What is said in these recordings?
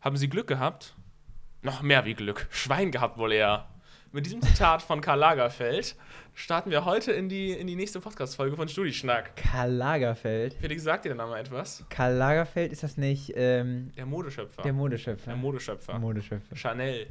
haben sie Glück gehabt. Noch mehr wie Glück. Schwein gehabt wohl eher. Mit diesem Zitat von Karl Lagerfeld starten wir heute in die, in die nächste Podcast-Folge von Studischnack. Karl Lagerfeld. Felix, sagt dir der Name etwas? Karl Lagerfeld, ist das nicht ähm, Der Modeschöpfer. der Modeschöpfer? Der Modeschöpfer. Modeschöpfer. Chanel.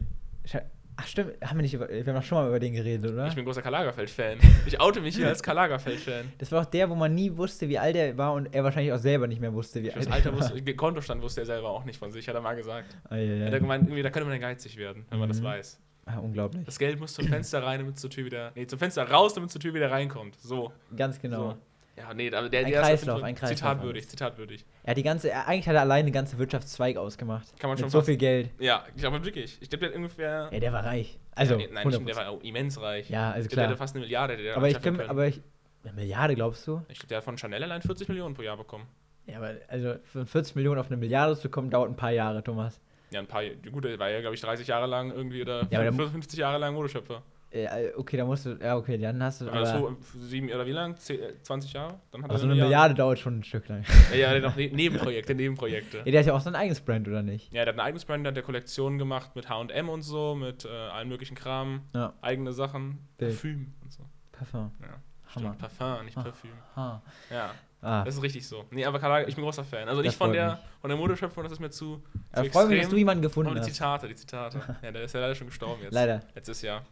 Scha- Ach stimmt, haben wir nicht über, wir haben doch schon mal über den geredet, oder? Ich bin großer Karl Lagerfeld-Fan. Ich oute mich hier als Karl Lagerfeld-Fan. das war auch der, wo man nie wusste, wie alt er war und er wahrscheinlich auch selber nicht mehr wusste, wie Das alt Alter er war. wusste, Kontostand wusste er selber auch nicht von sich, hat er mal gesagt. Ah, ja, ja. Hat er gemeint, irgendwie, da könnte man dann geizig werden, wenn man das Mhm. weiß. ah, unglaublich. Das Geld muss zum Fenster rein, damit es zur Tür wieder. Nee, zum Fenster raus, damit es zur Tür wieder reinkommt. So. Ganz genau. So. Ja, nee, aber der, Ein der Kreislauf, ist ein Kreislauf Zitatwürdig, zitatwürdig. Er hat die ganze, er, eigentlich hat er allein den ganzen Wirtschaftszweig ausgemacht. Kann man Mit schon so viel Geld. Ja, ich glaube wirklich. Ich glaube, der hat ungefähr. Ja, der war reich. Also, nee, nein, 100%. der war immens reich. ja, also Ich glaube, der klar. hatte fast eine Milliarde. Der Aber ich kann, aber ich, eine Milliarde glaubst du? ich glaube, der hat von Chanel allein 40 Millionen pro Jahr bekommen. Ja, aber also von 40 Millionen auf eine Milliarde zu kommen, dauert ein paar Jahre, Thomas. Ja, ein paar. Gut, der war ja, glaube ich, 30 Jahre lang irgendwie oder Ja, aber der- 50 Jahre lang Modeschöpfer. Äh, okay, da musst du, ja okay, dann hast du, Also sieben oder wie lang? Zehn, äh, 20 Jahre? Dann hat aber er so eine Milliarde dauert schon ein Stück lang. Ja, ja, der hat noch ne Nebenprojekte, Nebenprojekte. Ja, der hat ja auch sein eigenes Brand, oder nicht? Ja, der hat ein eigenes Brand, der hat der Kollektion gemacht mit H&M und so, mit äh, allen möglichen Kram, Ja, eigene Sachen, Bild. Parfüm und so. Parfum. Ja, Hammer. stimmt, Parfum, nicht Ah. Parfüm. Ah. Ja, ah. das ist richtig so. Nee, aber Karl, ich bin großer Fan. Also nicht von der, mich. von der Modeschöpfung, das ist mir zu, zu Ich freue mich, dass du jemanden gefunden die hast. Zitate, die Zitate. Ja, der ist ja leider schon gestorben jetzt. Leider. Letztes Jahr.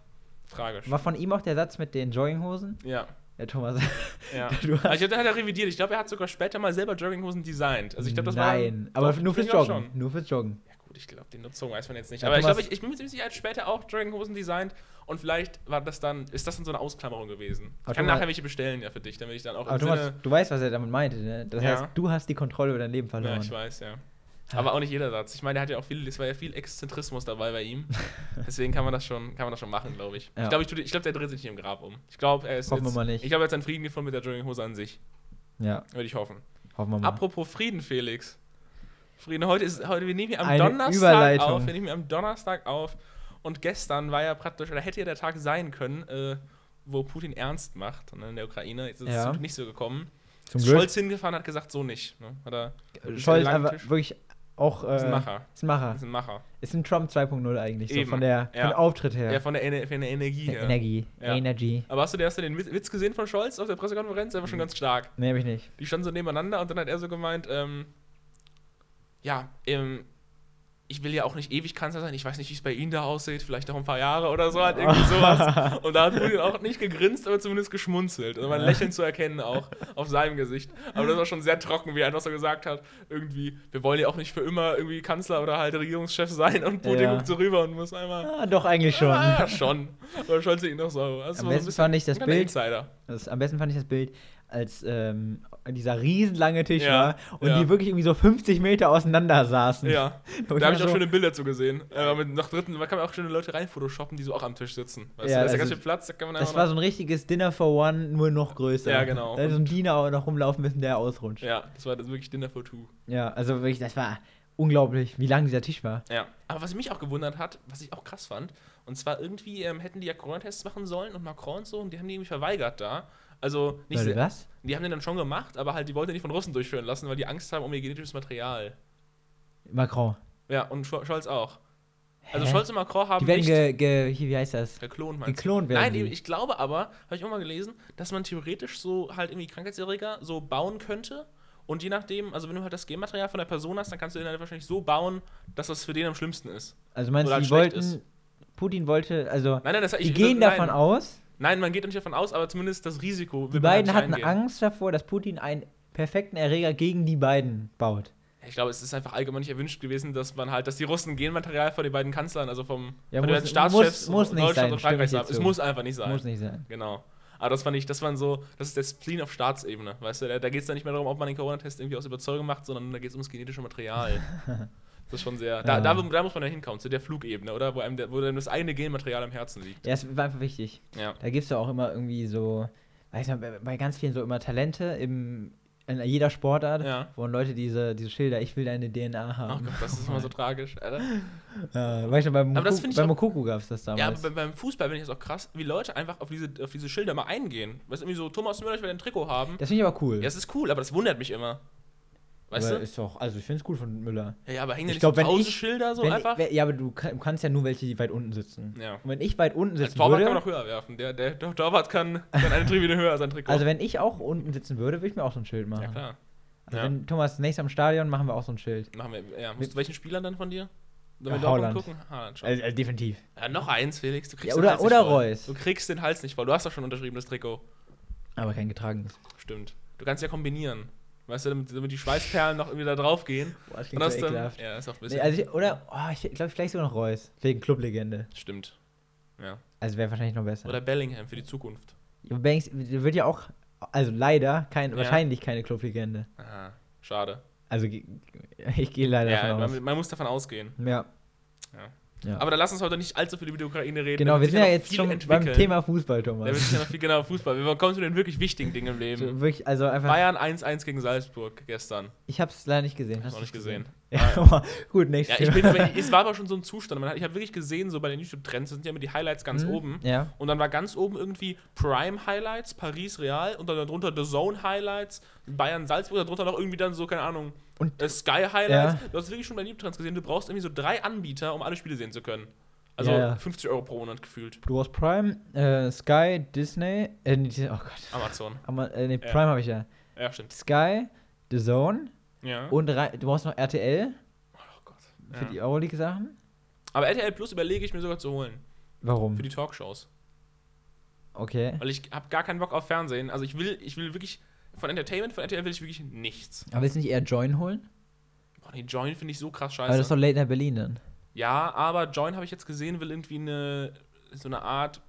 Tragisch. War von ihm auch der Satz mit den Jogginghosen? Ja, Ja, Thomas. ja. Du hast- ich glaube, der hat er revidiert. Ich glaube, er hat sogar später mal selber Jogginghosen designt. Also ich glaube, das war... Nein, aber Doch, nur fürs ich Joggen. Nur fürs Joggen. Ja gut, ich glaube, die Nutzung weiß man jetzt nicht. Ja, Aber ich Thomas- glaube, ich, ich bin mir ziemlich sicher, er hat später auch Jogginghosen designt und vielleicht war das dann, ist das dann so eine Ausklammerung gewesen. Ich kann Thomas- nachher welche bestellen ja für dich, damit ich dann auch Aber Thomas, Sinne... du weißt, was er damit meinte, ne? Das Ja. heißt, du hast die Kontrolle über dein Leben Ja, verloren. ich weiß, ja. Aber auch nicht jeder Satz. Ich meine, der hat ja auch viel, es war ja viel Exzentrismus dabei bei ihm. Deswegen kann man das schon, kann man das schon machen, glaube ich. Ja. Ich glaube, ich, ich glaub, der dreht sich nicht im Grab um. Ich glaube, er ist Hoffen wir jetzt, mal nicht. Ich glaube, er hat seinen Frieden gefunden mit der Jogginghose an sich. Ja, Würde ich hoffen. hoffen wir mal. Apropos Frieden, Felix. Frieden, heute ist, heute, wir nehmen hier am Eine Donnerstag auf. Wir nehmen hier am Donnerstag auf. Und gestern war ja praktisch, oder hätte ja der Tag sein können, äh, wo Putin ernst macht und in der Ukraine. Jetzt ist Ja. es nicht so gekommen. Zum Glück. Scholz hingefahren hat gesagt, so nicht. Ne? Hat er, Scholz einfach wirklich auch. Äh, ist ein Macher. Ist ein Macher. Ist ein Macher. Ist ein Trump 2.0 eigentlich, so von der ja. von der Auftritt her. Ja, von der, Ener von der Energie her. Energie. Ja. Energy. Aber hast du, hast du den Witz Witz gesehen von Scholz auf der Pressekonferenz? Der war schon ganz stark. Nee, hab ich nicht. Die standen so nebeneinander und dann hat er so gemeint, ähm, ja, ähm, ich will ja auch nicht ewig Kanzler sein, ich weiß nicht, wie es bei Ihnen da aussieht, vielleicht noch ein paar Jahre oder so, halt irgendwie sowas. Und da hat Putin auch nicht gegrinst, aber zumindest geschmunzelt. Also mein Lächeln zu erkennen auch auf seinem Gesicht. Aber das war schon sehr trocken, wie er einfach so gesagt hat, irgendwie, wir wollen ja auch nicht für immer irgendwie Kanzler oder halt Regierungschef sein und Putin Ja. guckt so rüber und muss einmal. Ah, doch, eigentlich schon. Ah, ja, schon. Aber Scholz ihn noch so. Das Am so besten bisschen fand ich das Bild- Insider. Das, am besten fand ich das Bild, als ähm, dieser riesenlange Tisch Ja, war und ja. die wirklich irgendwie so 50 Meter auseinander saßen. Ja. Da habe ich auch so- schöne Bilder zu gesehen. Äh, mit nach dritten, da kann man auch schöne Leute rein photoshoppen, die so auch am Tisch sitzen. Weißt Ja, du, da ist ja ganz also viel Platz, da kann man Das war noch- so ein richtiges Dinner for One, nur noch größer. Ja, genau. Da ist so ein Diener auch noch rumlaufen müssen, der ausrutscht. Ja. Ja, das war das wirklich Dinner for Two. also wirklich, das war unglaublich, wie lang dieser Tisch war. Ja. Aber was mich auch gewundert hat, was ich auch krass fand, und zwar irgendwie ähm, hätten die ja Corona-Tests machen sollen und Macron und so, und die haben die irgendwie verweigert da. Also nicht sehr, was? die haben den dann schon gemacht, aber halt die wollten nicht von Russen durchführen lassen, weil die Angst haben um ihr genetisches Material. Macron. Ja, und Scho- Scholz auch. Also Hä? Scholz und Macron haben Die werden ge, ge, hier, wie heißt das? geklont, meinst? Geklont werden. Nein, die. ich glaube aber, habe ich auch mal gelesen, dass man theoretisch so halt irgendwie Krankheitserreger so bauen könnte. Und je nachdem, also wenn du halt das Genmaterial von der Person hast, dann kannst du den halt wahrscheinlich so bauen, dass das für den am schlimmsten ist. also meinst oder du, die schlecht wollten, ist. Putin wollte, also Nein, nein, das die ich, gehen nein, davon aus, Nein, man geht nicht davon aus, aber zumindest das Risiko. die halt beiden hatten eingehen. Angst davor, dass Putin einen perfekten Erreger gegen die beiden baut. Ich glaube, es ist einfach allgemein nicht erwünscht gewesen, dass man halt, dass die Russen Genmaterial von den beiden Kanzlern, also vom Ja, von den muss- beiden Staatschefs muss- muss nicht Deutschland sein, und Frankreich haben. Es muss einfach nicht sein. Muss nicht sein. Genau. Aber das fand ich, das waren so, das ist der Spleen auf Staatsebene, weißt du, da, da geht es dann nicht mehr darum, ob man den Corona-Test irgendwie aus Überzeugung macht, sondern da geht es ums genetische Material. das ist schon sehr, da, Ja. da, da muss man ja hinkommen, zu der Flugebene, oder? Wo einem, wo einem das eigene Genmaterial am Herzen liegt. Ja, es war einfach wichtig. Ja. Da gibt es ja auch immer irgendwie so, weiß man, bei- bei ganz vielen so immer Talente im, in jeder Sportart, Ja. wo Leute diese, diese Schilder, ich will deine DNA haben. Gott, das ist immer so tragisch, Alter. Äh, weißt du, beim, Aber das Moku- beim Mokuku gab es das Ja, damals. aber beim Fußball finde ich das auch krass, wie Leute einfach auf diese, auf diese Schilder mal eingehen. Weißt du, irgendwie so, Thomas Müller, ich will ein Trikot haben. das finde ich aber cool. Ja, es ist cool, aber das wundert mich immer. Weißt aber du? Ist doch, also ich finde es gut von Müller. Ja, ja, aber hängen Ich nicht glaub, so wenn tausend ich- Schilder so wenn, einfach? ja, aber du kann, kannst ja nur welche, die weit unten sitzen. ja. Und wenn ich weit unten Als sitzen Torwart würde, kann man noch höher werfen. Der, der, der Torwart kann, kann eine Tribüne höher sein Trikot. also wenn ich auch unten sitzen würde, würde ich mir auch so ein Schild machen. ja, klar. Also Ja. wenn Thomas nächstes am Stadion, machen wir auch so ein Schild. Machen wir, ja. Musst, welchen Spielern dann von dir? Ja, wir Dortmund Haaland. gucken? Haaland schon. Also, also definitiv. ja, noch eins, Felix. Du kriegst Ja, den oder- Hals oder nicht voll. Reus. Du kriegst den Hals nicht voll. Du hast doch schon ein unterschriebenes Trikot. Aber kein getragenes. Stimmt. Du kannst ja kombinieren. Weißt du, damit, damit die Schweißperlen noch irgendwie da drauf gehen. Boah, das Und das dann, ja, ist auch ein bisschen. Nee, also ich, oder, oh, ich glaube vielleicht sogar noch Reus. Wegen Clublegende. Stimmt. Ja. Also wäre wahrscheinlich noch besser. Oder Bellingham für die Zukunft. Ja, Banks wird ja auch, also leider, kein, Ja. wahrscheinlich keine Clublegende. Aha, schade. Also ich gehe leider Ja, davon aus. man, man muss davon ausgehen. Ja. Ja. Ja. Aber dann lass uns heute nicht allzu viel über die Ukraine reden. genau, Da wir sind ja jetzt schon entwickeln. beim Thema Fußball, Da Thomas. wird sich ja noch viel genau Fußball. Wir kommen zu den wirklich wichtigen Dingen im Leben. Wirklich, also einfach, Bayern 1-1 gegen Salzburg gestern. ich habe es leider nicht gesehen. Hast noch nicht gesehen. Ja, gut, nächstes Ja, ich bin, aber es war aber schon so ein Zustand. Hat, ich habe wirklich gesehen, so bei den YouTube-Trends, sind ja immer die Highlights ganz Mhm, oben. Ja. Und dann war ganz oben irgendwie Prime Highlights, Paris Real und dann darunter The Zone Highlights, Bayern Salzburg, darunter noch irgendwie dann so, keine Ahnung, Und- äh, Sky Highlights. Ja. Du hast wirklich schon bei YouTube-Trends gesehen, du brauchst irgendwie so drei Anbieter, um alle Spiele sehen zu können. Also Ja, ja. 50 Euro pro Monat gefühlt. Du hast Prime, äh, Sky, Disney, äh, oh Gott. Amazon. Aber, äh, nee. Prime habe ich ja. Ja, stimmt. Sky, The Zone Ja. und du brauchst noch RTL oh Gott. für die Euroleague-Sachen. Aber RTL Plus überlege ich mir sogar zu holen. Warum? Für die Talkshows. Okay. Weil ich habe gar keinen Bock auf Fernsehen. Also ich will, ich will wirklich, von Entertainment, von RTL will ich wirklich nichts. Aber willst du nicht eher Join holen? Boah, nee, Join finde ich so krass scheiße. Aber das ist doch Late Night Berlin dann. Ja, aber Join habe ich jetzt gesehen, will irgendwie eine so eine Art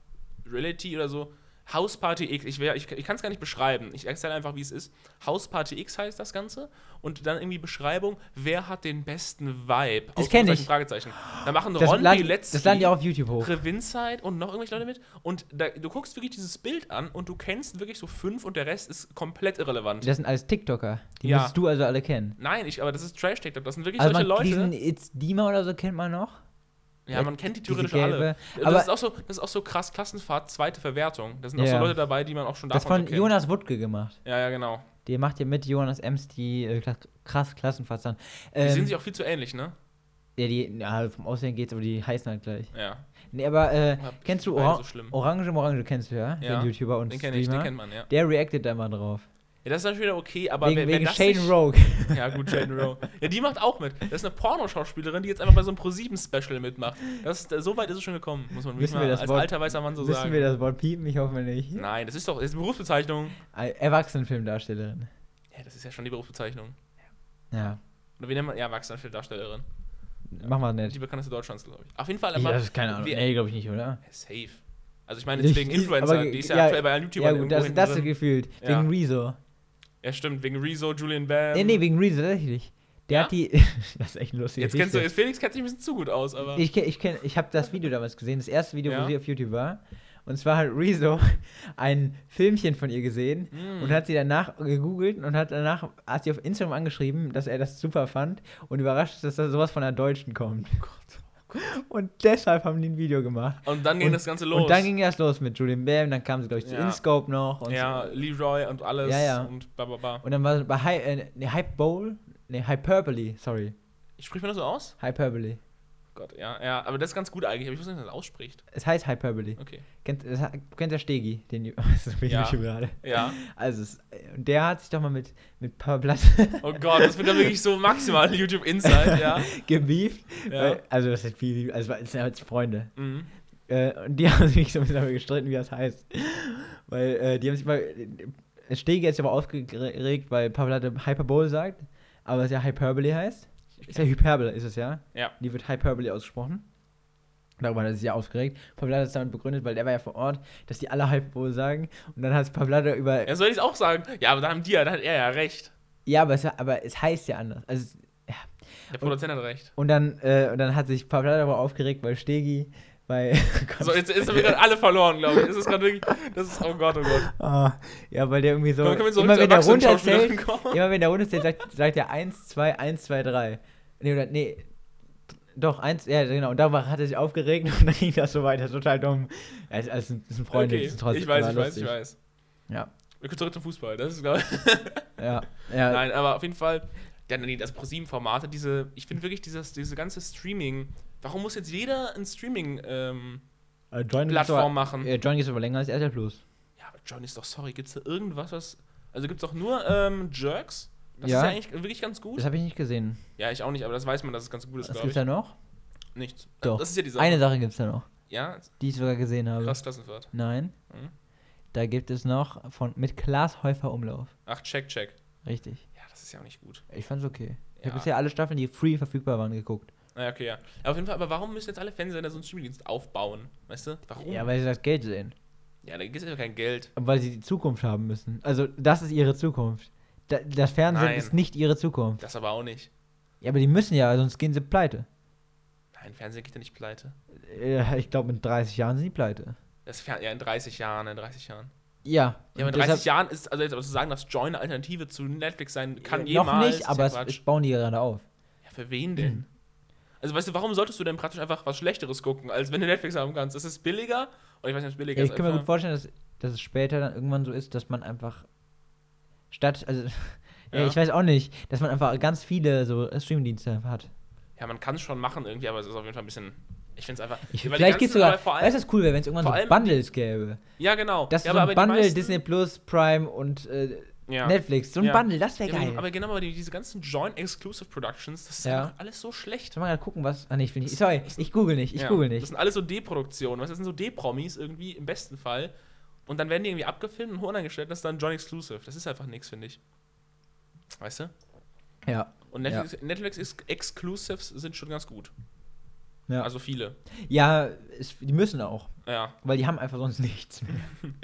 Reality oder so. Hausparty X, ich, ich, ich kann es gar nicht beschreiben. Ich erzähle einfach, wie es ist. Hausparty X heißt das Ganze. Und dann irgendwie Beschreibung, wer hat den besten Vibe? Das kenn ich. Fragezeichen. Da machen Das, Ron laden, Bilecki, das laden die auch auf YouTube hoch. Revinzeit und noch irgendwelche Leute mit. Und da, du guckst wirklich dieses Bild an und du kennst wirklich so fünf und der Rest ist komplett irrelevant. Das sind alles TikToker. Die Ja. müsstest du also alle kennen. Nein, ich, aber das ist Trash-TikTok. Das sind wirklich Also solche man, Leute. diesen It's Dima oder so kennt man noch. Ja, man kennt die theoretisch alle. gelbe. Das Aber ist, auch so, das ist auch so krass Klassenfahrt, zweite Verwertung. Da sind auch Ja. so Leute dabei, die man auch schon das davon von so kennt. Jonas Wuttke gemacht. Ja, ja, genau. Der macht ja mit Jonas Ems die äh, krass Klassenfahrt dann. Die Ähm, sehen sich auch viel zu ähnlich, ne? ja, die, ja, vom Aussehen geht's, aber die heißen halt gleich. Ja. Nee, aber äh, kennst du beide Ora so. Orange Morange kennst du ja, Ja, den YouTuber und Den kenne ich, den Streamer. kennt man, ja. Der reactet da mal drauf. Ja, das ist natürlich wieder okay, aber wegen wer, wer wegen das Shane nicht, Rogue. Ja, gut, Shane Rowe. Ja, die macht auch mit. Das ist eine Pornoschauspielerin, die jetzt einfach bei so einem Pro-7-Special mitmacht. Das ist, so weit ist es schon gekommen, muss man Wissen wir mal das als Wort- alter weißer Mann so Wissen sagen. wir das Wort piepen? Ich hoffe nicht. Nein, das ist doch das ist eine Berufsbezeichnung. Äh, Erwachsenenfilmdarstellerin. Ja, das ist ja schon die Berufsbezeichnung. Ja, Oder wie nennt man? Ja, Erwachsenendarstellerin. mach mal Die nicht. bekannteste Deutschlands, glaube ich. Auf jeden Fall aber. das ist keine Ahnung. wie- Nee, glaube ich nicht, oder? Ja, Safe. Also ich meine jetzt wegen die- Influencer, die ist ja, ja, aktuell bei allen Ja, gut, das, das gefühlt. Ja. Wegen Rezo. Ja, stimmt, wegen Rezo, Julian Bam. nee, nee, wegen Rezo, tatsächlich. Der Ja? hat die. das ist echt ein lustiges Jetzt kennst du, jetzt Felix kennt sich ein bisschen zu gut aus, aber. Ich, ich, kenn- ich habe das Video damals gesehen, das erste Video, Ja. wo sie auf YouTube war. Und zwar hat Rezo ein Filmchen von ihr gesehen Mm. und hat sie danach gegoogelt und hat danach hat sie auf Instagram angeschrieben, dass er das super fand und überrascht ist, dass da sowas von einer Deutschen kommt. Und deshalb haben die ein Video gemacht. Und dann ging und- das Ganze los. Und dann ging das los mit Julian Bam, dann kam sie, glaube ich, zu Ja. InScope noch. Und ja, Leroy und alles Ja, ja. und bla bla bla. Und dann war bei Hy äh, nee, Hype Bowl, nee, Hyperbole, sorry. Spricht man das so aus? Hyperbole. Gott, ja, ja, aber das ist ganz gut eigentlich, aber ich weiß nicht, wie man das ausspricht. Es heißt Hyperbole. Okay. Kennt, das, kennt der Stegi, den das Ja. YouTube gerade. Ja. Also, es, der hat sich doch mal mit, mit Pablat Oh Gott, das wird dann wirklich so maximal YouTube Insight, ja. gebieft. Ja. Weil, also, das ist viel, also, es sind jetzt Freunde. Mhm. Äh, und die haben sich so ein bisschen darüber gestritten, wie das heißt. Weil, äh, die haben sich mal. Stegi hat sich aber aufgeregt, weil Pablat Hyperbole sagt, aber es ja Hyperbole heißt. Ist ja Hyperbole, ist es ja. Ja. Die wird Hyperbole ausgesprochen. Darüber hat er sich ja aufgeregt. Pavlada hat es damit begründet, weil der war ja vor Ort, dass die alle Hyperbole sagen. Und dann hat es Pavlada über. Ja, soll ich es auch sagen? Ja, aber dann haben die ja, dann hat er ja recht. Ja, aber es, aber es heißt ja anders. Also, ja. Der Produzent hat recht. Und dann, äh, und dann hat sich Pavlada darüber aufgeregt, weil Stegi bei. So, jetzt, haben wir gerade alle verloren, glaube ich. Das ist gerade wirklich, das ist, oh Gott, oh Gott. Ah, ja, weil der irgendwie so. Komm, zurück immer wenn der runterzählt, immer wenn der runterzählt, sagt, sagt er 1, 2, 1, 2, 3. Nee, oder, nee. Doch, eins, ja, genau. Und darüber hat er sich aufgeregt und dann ging das so weiter. Total dumm. Ja, es, es, sind- es sind Freunde. okay, sind trotzdem ich weiß, ich weiß, ich weiß. Ja, Wir können zurück zum Fußball. Das ist, glaube ich. ja. ja. Nein, aber auf jeden Fall, Ja, nee, das ProSieben-Formate, diese, ich finde wirklich dieses, diese ganze Streaming. Warum muss jetzt jeder ein Streaming, ähm, Äh, Join Plattform gibt's machen? äh, Join es aber länger als RTL Plus. Ja, aber John ist doch sorry, gibt's da irgendwas, was. Also gibt's doch nur ähm, Jerks? Das Ja. ist ja eigentlich wirklich ganz gut. Das habe ich nicht gesehen. Ja, ich auch nicht, aber das weiß man, dass es ganz gut ist, Was glaube gibt's ich. da noch? Nichts. Doch. Das ist ja die Sache. Eine Sache gibt's da noch, Ja, die ich sogar gesehen habe. krass Klassenfahrt. Nein. Mhm. Da gibt es noch von mit Klaas Häufer Umlauf. Ach, check, check. Richtig. Ja, das ist ja auch nicht gut. Ich fand's okay. Ich Ja. habe bisher alle Staffeln, die free verfügbar waren, geguckt. Naja, okay, ja. Aber auf jeden Fall, aber warum müssen jetzt alle Fernsehsender so einen Streamingdienst aufbauen? Weißt du? Warum? Ja, weil sie das Geld sehen. Ja, da gibt es ja kein Geld. Weil sie die Zukunft haben müssen. Also, das ist ihre Zukunft. Da, das Fernsehen Nein. ist nicht ihre Zukunft. Das aber auch nicht. Ja, aber die müssen ja, sonst gehen sie pleite. Nein, Fernsehen geht ja nicht pleite. Äh, Ich glaube, in 30 Jahren sind die pleite. Das Fer ja, in 30 Jahren, in 30 Jahren. Ja. Ja, aber in und 30 deshalb- Jahren ist, also jetzt aber zu sagen, dass Join eine Alternative zu Netflix sein kann, Noch jemals, nicht, ist aber ja es, es bauen die gerade auf. Ja, für wen denn? Also, weißt du, warum solltest du denn praktisch einfach was Schlechteres gucken, als wenn du Netflix haben kannst? Das ist billiger. Und ich weiß nicht, ob es billiger Ja, ist. ich kann mir gut vorstellen, dass, dass es später dann irgendwann so ist, dass man einfach statt, also, ja. Ich weiß auch nicht, dass man einfach ganz viele so Streamingdienste hat. Ja, man kann es schon machen irgendwie, aber es ist auf jeden Fall ein bisschen. Ich finde es einfach. Ich, vielleicht geht's ganzen- sogar, Vor allem, weißt du, was cool wäre, wenn es irgendwann so Bundles gäbe. ja, genau. Das ja, so ein Bundle, meisten- Disney Plus, Prime und äh, ja. Netflix. So ein Ja. Bundle, das wäre Ja, geil. aber genau, aber die, diese ganzen Joint Exclusive Productions, das ist Ja. alles so schlecht. Mal gerade gucken, was. Ah, nee, ich will nicht. Sorry, ich google nicht. Ich Ja, google Das nicht. sind alles so D-Produktionen, das sind so D-Promis irgendwie im besten Fall. Und dann werden die irgendwie abgefilmt und online gestellt, das ist dann Joint Exclusive. Das ist einfach nichts, finde ich. Weißt du? Ja. Und Netflix, Netflix Ex- Exclusives sind schon ganz gut. Ja, Also viele. ja es, die müssen auch. Ja. Weil die haben einfach sonst nichts mehr.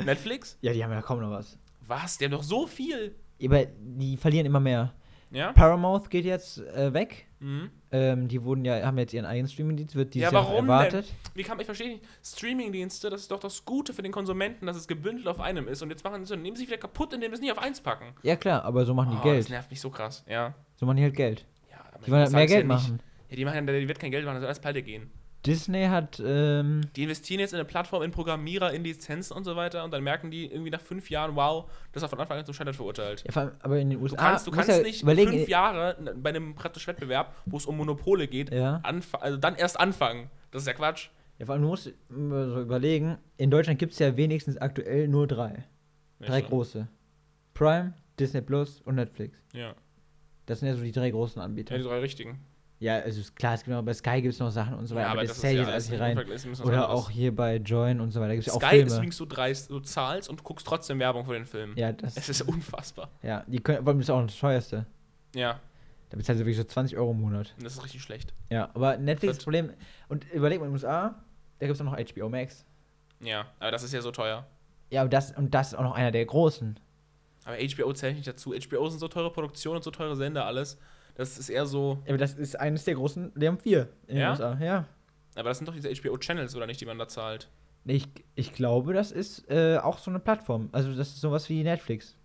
Netflix? Ja, die haben ja kaum noch was. Was? Die haben doch so viel. Aber die verlieren immer mehr. Ja? Paramount geht jetzt äh, weg. Mhm. Ähm, die wurden ja, haben jetzt ihren eigenen Streamingdienst, wird dieses Ja, Jahr warum erwartet. Wie kann ich verstehe nicht? Streamingdienste, das ist doch das Gute für den Konsumenten, dass es gebündelt auf einem ist. Und jetzt machen sie nehmen sie wieder kaputt, indem sie es nicht auf eins packen. Ja klar, aber so machen die Oh, Geld. Das nervt mich so krass. Ja. So machen die halt Geld. ja aber Die wollen halt mehr Geld nicht. machen. Ja, die machen, die wird kein Geld machen, das soll alles pleite gehen. Disney hat, ähm, Die investieren jetzt in eine Plattform, in Programmierer, in Lizenzen und so weiter und dann merken die irgendwie nach fünf Jahren, wow, das war von Anfang an zum Scheitern verurteilt. ja, allem, aber in den USA. Du kannst, du kannst ja nicht fünf Jahre bei einem praktisch Wettbewerb, wo es um Monopole geht, Ja. also dann erst anfangen. Das ist ja Quatsch. Ja, vor allem, du musst immer so überlegen, in Deutschland gibt es ja wenigstens aktuell nur drei. drei Ja, große. Prime, Disney Plus und Netflix. Ja. Das sind ja so die drei großen ja, Anbieter. die drei richtigen. Ja, also ist klar, es gibt noch, bei Sky gibt es noch Sachen und so weiter, Ja, aber, aber das das zählt jetzt alles nicht rein. ist Oder auch hier bei Join und so weiter gibt es ja Sky ist übrigens so dreist, du zahlst und guckst trotzdem Werbung für den Film. Ja, das, Es ist unfassbar. ja, die können, vor allem das ist auch das teuerste. Ja, Da bezahlst du wirklich so 20 Euro im Monat. das ist richtig schlecht. Ja, aber Netflix das Problem, und überleg mal in den USA, da gibt es auch noch HBO Max. Ja, aber das ist ja so teuer. Ja, und das, und das ist auch noch einer der großen. Aber HBO zählt nicht dazu. HBO sind so teure Produktionen und so teure Sender, alles. Das ist eher so. Ja, aber das ist eines der großen, die haben vier in Ja? den USA. Ja. Aber das sind doch diese HBO-Channels, oder nicht, die man da zahlt? Ich, ich glaube, das ist äh, auch so eine Plattform. Also das ist sowas wie Netflix.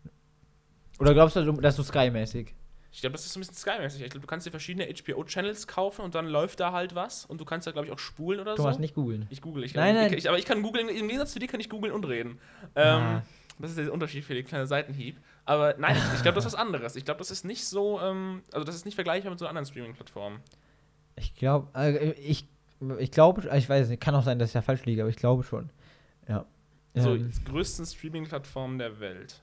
Oder glaubst du, das ist so Sky-mäßig? Ich glaube, das ist so ein bisschen Sky-mäßig. Ich glaube, du kannst dir verschiedene HBO-Channels kaufen und dann läuft da halt was. Und du kannst da, glaube ich, auch spulen oder Thomas, so. nicht googeln. Ich google. Ich, Nein, nein. Ich, aber ich kann googeln. Im Gegensatz zu dir kann ich googeln und reden. Ah. Ähm, das ist der Unterschied für die kleine Seitenhieb. Aber nein, ich, glaube, das ist was anderes. Ich glaube, das ist nicht so. Ähm, also, das ist nicht vergleichbar mit so anderen Streaming-Plattformen. Ich glaube, äh, ich, ich glaube, ich weiß nicht, kann auch sein, dass ich da falsch liege, aber ich glaube schon. Ja. So, Ähm, die größten Streaming-Plattformen der Welt.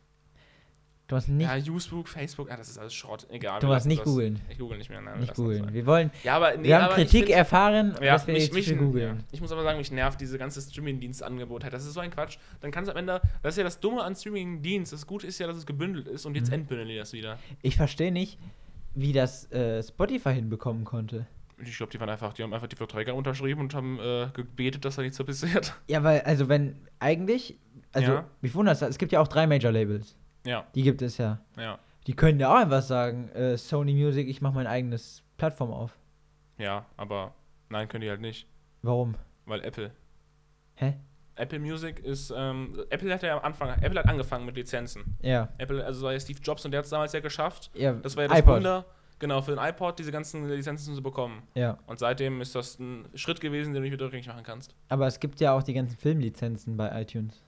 Thomas, nicht, ja, YouTube, Facebook, ah, das ist alles Schrott. Egal. Thomas, lassen nicht das. googeln. Ich google nicht mehr. Nein, Nicht googeln. Wir wollen, Ja, aber nee, wir haben Kritik erfahren, Ja, dass wir mich, nicht googeln. ja. Ich muss aber sagen, mich nervt diese ganze Streaming-Dienst-Angebot. halt. Das ist so ein Quatsch. Dann kannst du am Ende, das ist ja das Dumme an Streaming-Dienst. Das Gute ist ja, dass es gebündelt ist und jetzt Mhm. entbündeln die das wieder. Ich verstehe nicht, wie das äh, Spotify hinbekommen konnte. Ich glaube, die waren einfach, die haben einfach die Verträge unterschrieben und haben äh, gebetet, dass da nichts so passiert. Ja, weil, also wenn, eigentlich, also, Ja. mich wundert es gibt ja auch drei Major-Labels. Ja, Die gibt es ja. ja, Die können ja auch einfach sagen, äh, Sony Music, ich mache mein eigenes Plattform auf. ja, aber nein, können die halt nicht. Warum? Weil Apple. Hä? Apple Music ist, ähm, Apple hat ja am Anfang, Apple hat angefangen mit Lizenzen. Ja. Apple, also war ja Steve Jobs und der hat es damals ja geschafft. ja Das war ja das iPod. Wunder, genau, für den iPod diese ganzen Lizenzen zu bekommen. Ja. Und seitdem ist das ein Schritt gewesen, den du nicht wieder rückgängig machen kannst. Aber es gibt ja auch die ganzen Filmlizenzen bei iTunes.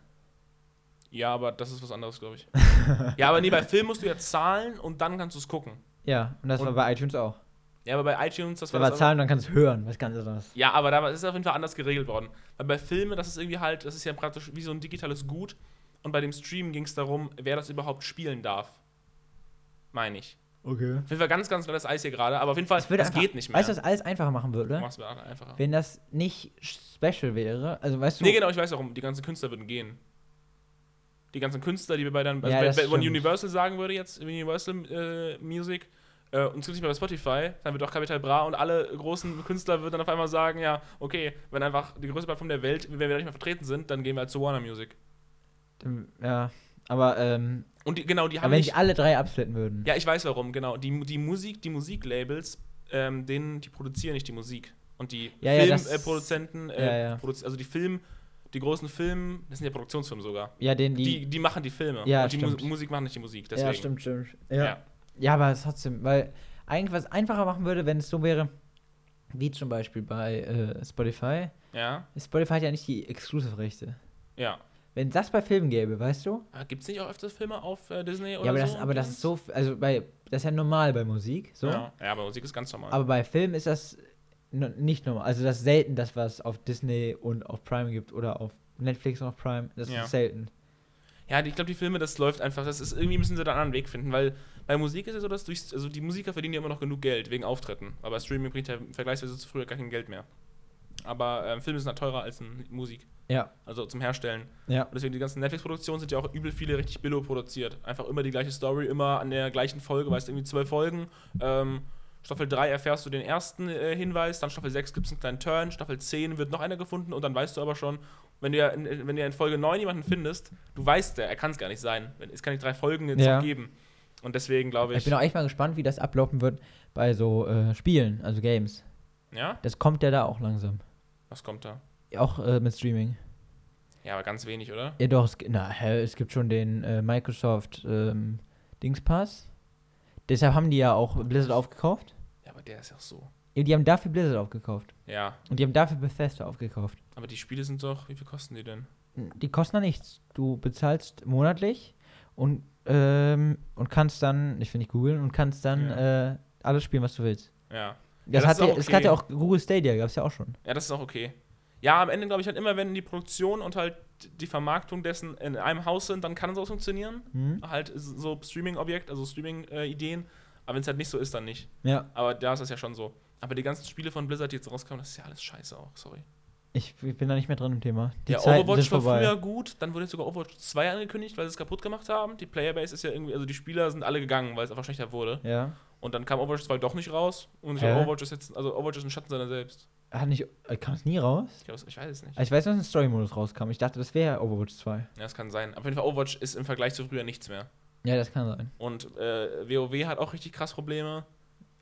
Ja, aber das ist was anderes, glaube ich. ja, aber nee, bei Film musst du ja zahlen und dann kannst du es gucken. Ja, und das Und- war bei iTunes auch. Ja, aber bei iTunes, das Da war war das Zahlen, dann kannst du hören, was ganz anderes. Ja, aber da ist es auf jeden Fall anders geregelt worden. Weil bei Filmen, das ist irgendwie halt, das ist ja praktisch wie so ein digitales Gut. Und bei dem Stream ging es darum, wer das überhaupt spielen darf. Meine ich. Okay. Auf jeden Fall ganz, ganz kleines Eis hier gerade, aber auf jeden Fall, Das, das einfach, geht nicht mehr. Weißt du, was alles einfacher machen würde? machst mir einfacher. Wenn das nicht special wäre, also weißt du. Nee, genau, ich weiß warum. Die ganzen Künstler würden gehen. Die ganzen Künstler, die wir bei dann, also Ja, wenn, man. Universal sagen würde jetzt, Universal äh, Music, äh, und es gibt nicht mehr bei Spotify, dann wird auch Capital Bra und alle großen Künstler würden dann auf einmal sagen, ja, okay, wenn einfach die größte Plattform der Welt, wenn wir da nicht mehr vertreten sind, dann gehen wir halt zu Warner Music. Ja, aber, ähm, Und die, genau, die aber haben wenn nicht, sich alle drei absplitten würden. Ja, ich weiß warum, genau. Die, die Musik, die Musiklabels, ähm, denen, die produzieren nicht die Musik. Und die Ja, ja, Filmproduzenten, äh, ja, ja. Produzi also die Film, die großen Film, das sind ja Produktionsfirmen sogar. Ja, den, die. Die, die machen die Filme. Ja, und die Mu. Musik machen nicht die Musik. Deswegen. ja, stimmt, stimmt. Ja. Ja. ja. Ja, aber es trotzdem, weil eigentlich was einfacher machen würde, wenn es so wäre, wie zum Beispiel bei äh, Spotify. Ja. Spotify hat ja nicht die Exclusive-Rechte. ja. Wenn das bei Filmen gäbe, weißt du? Gibt es nicht auch öfters Filme auf äh, Disney oder ja, aber, so? das, aber das ist so, also bei, das ist ja normal bei Musik, so. Ja. ja, aber Musik ist ganz normal. Aber bei Filmen ist das nicht normal. Also das ist selten, das was auf Disney und auf Prime gibt oder auf Netflix und auf Prime. Das Ja. ist selten. Ja, ich glaube, die Filme, das läuft einfach. Das ist irgendwie müssen sie da einen anderen Weg finden, weil bei Musik ist es so, dass durch, also die Musiker verdienen ja immer noch genug Geld wegen Auftritten. Aber Streaming bringt ja vergleichsweise zu früher gar kein Geld mehr. Aber ähm, Filme sind halt teurer als Musik. Ja, Also zum Herstellen. ja. Und deswegen die ganzen Netflix-Produktionen sind ja auch übel viele richtig billo produziert. Einfach immer die gleiche Story, immer an der gleichen Folge, weißt du, irgendwie zwölf Folgen. Ähm, Staffel 3 erfährst du den ersten äh, Hinweis, dann Staffel 6 gibt es einen kleinen Turn, Staffel 10 wird noch einer gefunden und dann weißt du aber schon, wenn du ja in, wenn du ja in Folge 9 jemanden findest, du weißt, der, er kann es gar nicht sein. Es kann nicht drei Folgen jetzt Ja. geben. Und deswegen glaube ich. Ich bin auch echt mal gespannt, wie das ablaufen wird bei so äh, Spielen, also Games. ja? Das kommt ja da auch langsam. Was kommt da? Auch äh, mit Streaming. Ja, aber ganz wenig, oder? Ja, doch, es, na, es gibt schon den äh, Microsoft ähm, Dingspass. Deshalb haben die ja auch Blizzard aufgekauft. Ja, aber der ist ja auch so. Ja, die haben dafür Blizzard aufgekauft. Ja, Und die haben dafür Bethesda aufgekauft. aber die Spiele sind doch, wie viel kosten die denn? Die kosten da nichts. Du bezahlst monatlich und, ähm, und kannst dann, ich will nicht googeln, und kannst dann äh, alles spielen, was du willst. Ja. Das, das hat ja, es okay. gab ja auch Google Stadia, gab es ja auch schon. Ja, das ist auch okay. Ja, am Ende glaube ich halt immer, wenn die Produktion und halt die Vermarktung dessen in einem Haus sind, dann kann es funktionieren. Mhm. Halt so Streaming-Objekt, also Streaming-Ideen. Aber wenn es halt nicht so ist, dann nicht. Ja. Aber da ist es ja schon so. Aber die ganzen Spiele von Blizzard, die jetzt rauskamen, das ist ja alles scheiße auch, sorry. Ich, ich bin da nicht mehr drin im Thema. Die ja, Zeiten Overwatch war vorbei. früher gut, dann wurde jetzt sogar Overwatch 2 angekündigt, weil sie es kaputt gemacht haben. Die Playerbase ist ja irgendwie, also die Spieler sind alle gegangen, weil es einfach schlechter wurde. Ja. Und dann kam Overwatch 2 doch nicht raus. Und glaube, Overwatch ist jetzt, also Overwatch ist ein Schatten seiner selbst. Hat nicht, äh, kam es nie raus? Ich, glaub, ich weiß es nicht. Also ich weiß, dass ein Story-Modus rauskam. Ich dachte, das wäre Overwatch 2. Ja, das kann sein. Auf jeden Fall, Overwatch ist im Vergleich zu früher nichts mehr. Ja, das kann sein. Und äh, WoW hat auch richtig krass Probleme.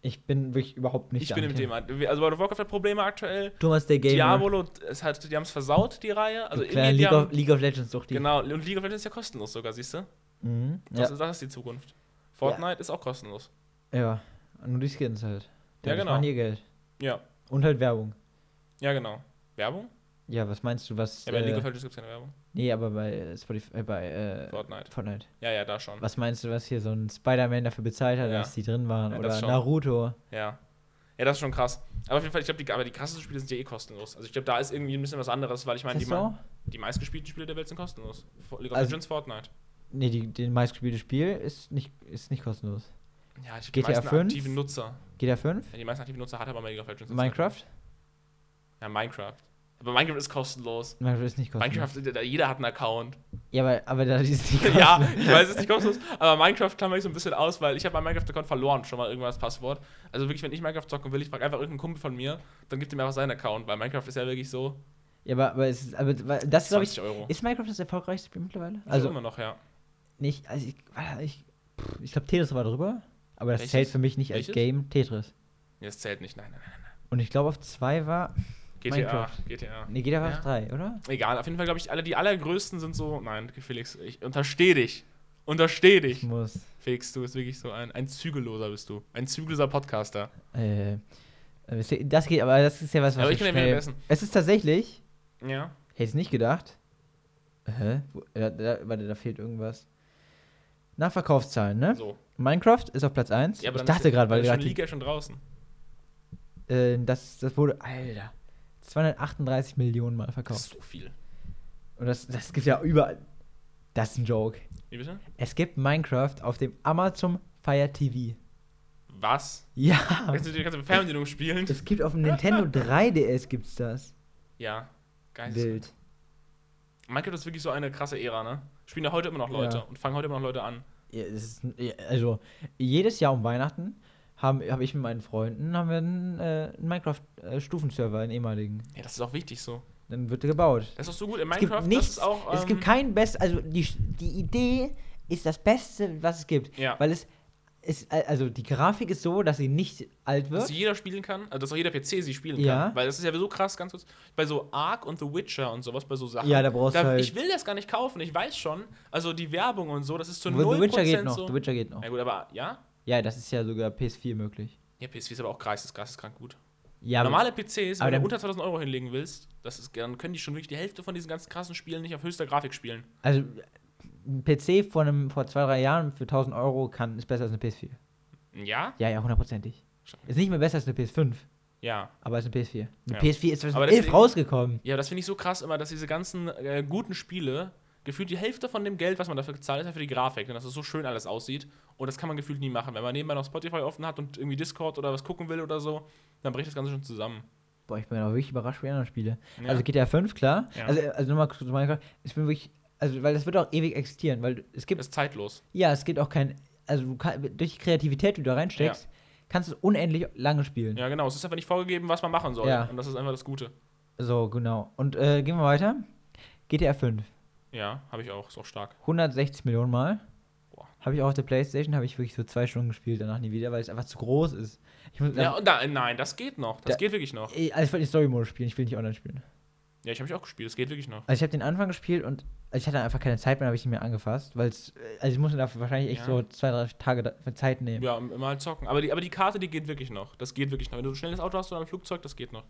Ich bin wirklich überhaupt nicht ich bin im Thema. Also World of Warcraft hat Probleme aktuell. Thomas der Gamer. Diabolo, es hat, die haben es versaut, die Reihe. Also die League, haben, of, League of Legends sucht die. Genau, und League of Legends ist ja kostenlos sogar, siehst du? Mhm. Das, Ja. ist, das ist die Zukunft. Fortnite ist auch kostenlos. ja. Nur die Skins halt. Ja, Damit genau. machen ihr Geld. Ja, Und halt Werbung. ja, genau. Werbung? Ja, was meinst du, was. Ja, bei League äh, of Legends gibt es keine Werbung. nee, aber bei äh, Spotify, äh, bei äh, Fortnite. Fortnite. Ja, ja, da schon. Was meinst du, was hier so ein Spider-Man dafür bezahlt hat, Ja. dass die drin waren? Ja, Oder. Naruto. Ja. Ja, das ist schon krass. Aber auf jeden Fall, ich glaube, die, aber die krassesten Spiele sind ja eh kostenlos. Also ich glaube, da ist irgendwie ein bisschen was anderes, weil ich meine, die, so? die meistgespielten Spiele der Welt sind kostenlos. League of Also- Legends, Fortnite. Nee, die, die meistgespielte Spiel ist nicht, ist nicht kostenlos. Ja, ich glaub, GTA die meisten 5? aktiven Nutzer. GTA 5? Ja, die meisten aktiven Nutzer hat aber of Legends. Minecraft? Ja, Minecraft. Aber Minecraft ist kostenlos. Minecraft ist nicht kostenlos. Minecraft, jeder hat einen Account. Ja, aber, aber da ist nicht ja, kostenlos. ich weiß, es ist nicht kostenlos, aber Minecraft klammer ich so ein bisschen aus, weil ich habe meinen Minecraft-Account verloren, schon mal irgendwann das Passwort. Also wirklich, wenn ich Minecraft zocken will, ich frage einfach irgendeinen Kumpel von mir, dann gibt er mir einfach seinen Account, weil Minecraft ist ja wirklich so Ja, aber, aber, es ist, aber das glaube ich. 20 Euro. Ist Minecraft das erfolgreichste Spiel mittlerweile? Also Also, immer noch, ja. nicht, also ich, ich, ich glaube, Tetris war drüber, aber das Welches? zählt für mich nicht als Welches? Game Tetris. Nee, das zählt nicht, nein, nein, nein. nein. Und ich glaube, auf 2 war, GTA, Minecraft. GTA. nee, GTA war Ja. auf 3, oder? Egal, auf jeden Fall glaube ich, alle, die allergrößten sind so, nein, Felix, ich unterstehe dich. Unterstehe Ich dich. muss, Felix, du bist wirklich so ein, ein Zügelloser bist du. Ein zügelloser Podcaster. äh, das geht, aber das ist ja was, was Aber ich ja schnell-. Es ist tatsächlich, Ja. hätte ich nicht gedacht. Hä? Wo- Da, da, warte, da fehlt irgendwas. Nach Verkaufszahlen, ne? So. Minecraft ist auf Platz 1. Ja, aber ich dachte gerade, weil gerade die Liga schon draußen. äh, das, das wurde, Alter, 238 Millionen Mal Das verkauft. ist so viel. Und das, das gibt ja überall. Das ist ein Joke. Wie bitte? Es gibt Minecraft auf dem Amazon Fire TV. Was? Ja. Kannst du die ganze Fernbedienung spielen? Es gibt auf dem Nintendo 3DS gibt's das. Ja. Geil. Wild. Minecraft ist wirklich so eine krasse Ära, ne? Spielen ja heute immer noch Leute Ja. und fangen heute immer noch Leute an. Es ist, also jedes Jahr um Weihnachten habe hab ich mit meinen Freunden haben wir einen, äh, einen Minecraft-Stufenserver, einen ehemaligen. Ja, das ist auch wichtig so. Dann wird er gebaut. Das ist auch so gut. In Es Minecraft, gibt nichts, auch. es gibt ähm, kein Best, also die, die Idee ist das Beste, was es gibt. Ja. Weil es ist, also die Grafik ist so, dass sie nicht alt dass wird. jeder spielen kann, also dass auch jeder PC sie spielen Ja. kann. Weil das ist ja so krass, ganz kurz. Bei so Ark und The Witcher und sowas, bei so Sachen. Ja, da brauchst du halt- Ich will das gar nicht kaufen, ich weiß schon. Also die Werbung und so, das ist zu The 0% Witcher geht noch, so. The Witcher geht noch. Ja gut, aber ja? Ja, das ist ja sogar PS4 möglich. Ja, PS4 ist aber auch geisteskrank gut. Ja, Normale PCs, aber wenn du unter 2000 Euro hinlegen willst, das ist, dann können die schon wirklich die Hälfte von diesen ganzen krassen Spielen nicht auf höchster Grafik spielen. Also ein PC vor, einem, vor zwei, drei Jahren für 1000 Euro kann, ist besser als eine PS4. Ja? Ja, ja, hundertprozentig. Ist nicht mehr besser als eine PS5, Ja. aber es ist eine PS4. Eine Ja. PS4 ist Aber 2011 deswegen- rausgekommen. Ja, das finde ich so krass immer, dass diese ganzen äh, guten Spiele gefühlt die Hälfte von dem Geld, was man dafür gezahlt hat, für die Grafik, denn dass es so schön alles aussieht. Und das kann man gefühlt nie machen. Wenn man nebenbei noch Spotify offen hat und irgendwie Discord oder was gucken will oder so, dann bricht das Ganze schon zusammen. Boah, ich bin auch wirklich überrascht wie andere Spiele. Ja. Also GTA 5, klar. Ja. Also, also nochmal kurz zu Minecraft. Ich bin wirklich, also weil das wird auch ewig existieren, weil es gibt, Das ist zeitlos. ja, es gibt auch kein, also du kann, durch die Kreativität, die du da reinsteckst, kannst du unendlich lange spielen. Ja, genau. Es ist einfach nicht vorgegeben, was man machen soll. Ja. Und das ist einfach das Gute. So, genau. Und äh, gehen wir weiter. GTA 5. Ja, habe ich auch. Ist auch stark. 160 Millionen Mal. Habe ich auch auf der Playstation, habe ich wirklich so zwei Stunden gespielt, danach nie wieder, weil es einfach zu groß ist. Muss, Ja, und da, nein, das geht noch. Das Da- geht wirklich noch. Ey, also ich wollte die Story-Mode spielen, ich will nicht online spielen. Ja, ich habe mich auch gespielt. Das geht wirklich noch. Also ich habe den Anfang gespielt und ich hatte einfach keine Zeit mehr, habe ich nicht mehr angefasst, weil es, also ich musste dafür wahrscheinlich echt Ja. so zwei, drei Tage Zeit nehmen. Ja, immer halt zocken. Aber die, aber die Karte, die geht wirklich noch. Das geht wirklich noch. Wenn du ein schnelles Auto hast oder ein Flugzeug, das geht noch.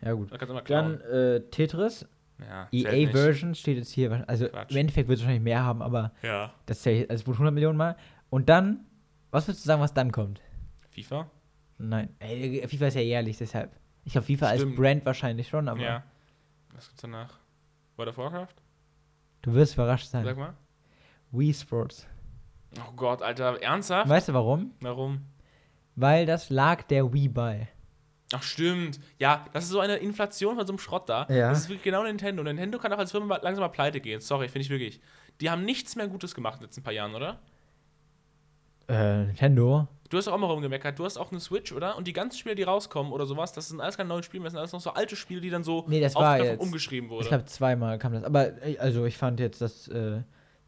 Ja, gut. Da. Dann äh, Tetris, ja. EA-Version steht jetzt hier, also Quatsch. im Endeffekt wird es wahrscheinlich mehr haben, aber Ja. das zählt, also es wurde 100 Millionen Mal. Und dann, was würdest du sagen, was dann kommt? FIFA? Nein, ey, FIFA ist ja jährlich, deshalb. Ich glaube, FIFA als Stimmt. Brand wahrscheinlich schon, aber Ja. Was gibt's danach? World of Warcraft? du wirst überrascht sein. Sag mal. Wii Sports. Oh Gott, Alter. Ernsthaft? Weißt du warum? Warum? Weil das lag der Wii bei. Ach, stimmt. Ja, das ist so eine Inflation von so einem Schrott da. Ja. Das ist wirklich genau Nintendo. Nintendo kann auch als Firma langsam mal pleite gehen. Sorry, finde ich wirklich. Die haben nichts mehr Gutes gemacht in den letzten paar Jahren, oder? Äh, Nintendo. Du hast auch mal rumgemeckert. Du hast auch eine Switch, oder? Und die ganzen Spiele, die rauskommen oder sowas, das sind alles keine neuen Spiele. Das sind alles noch so alte Spiele, die dann so Nee, das war jetzt- umgeschrieben wurden. Ich glaube, zweimal kam das. Aber, äh, also ich fand jetzt das äh,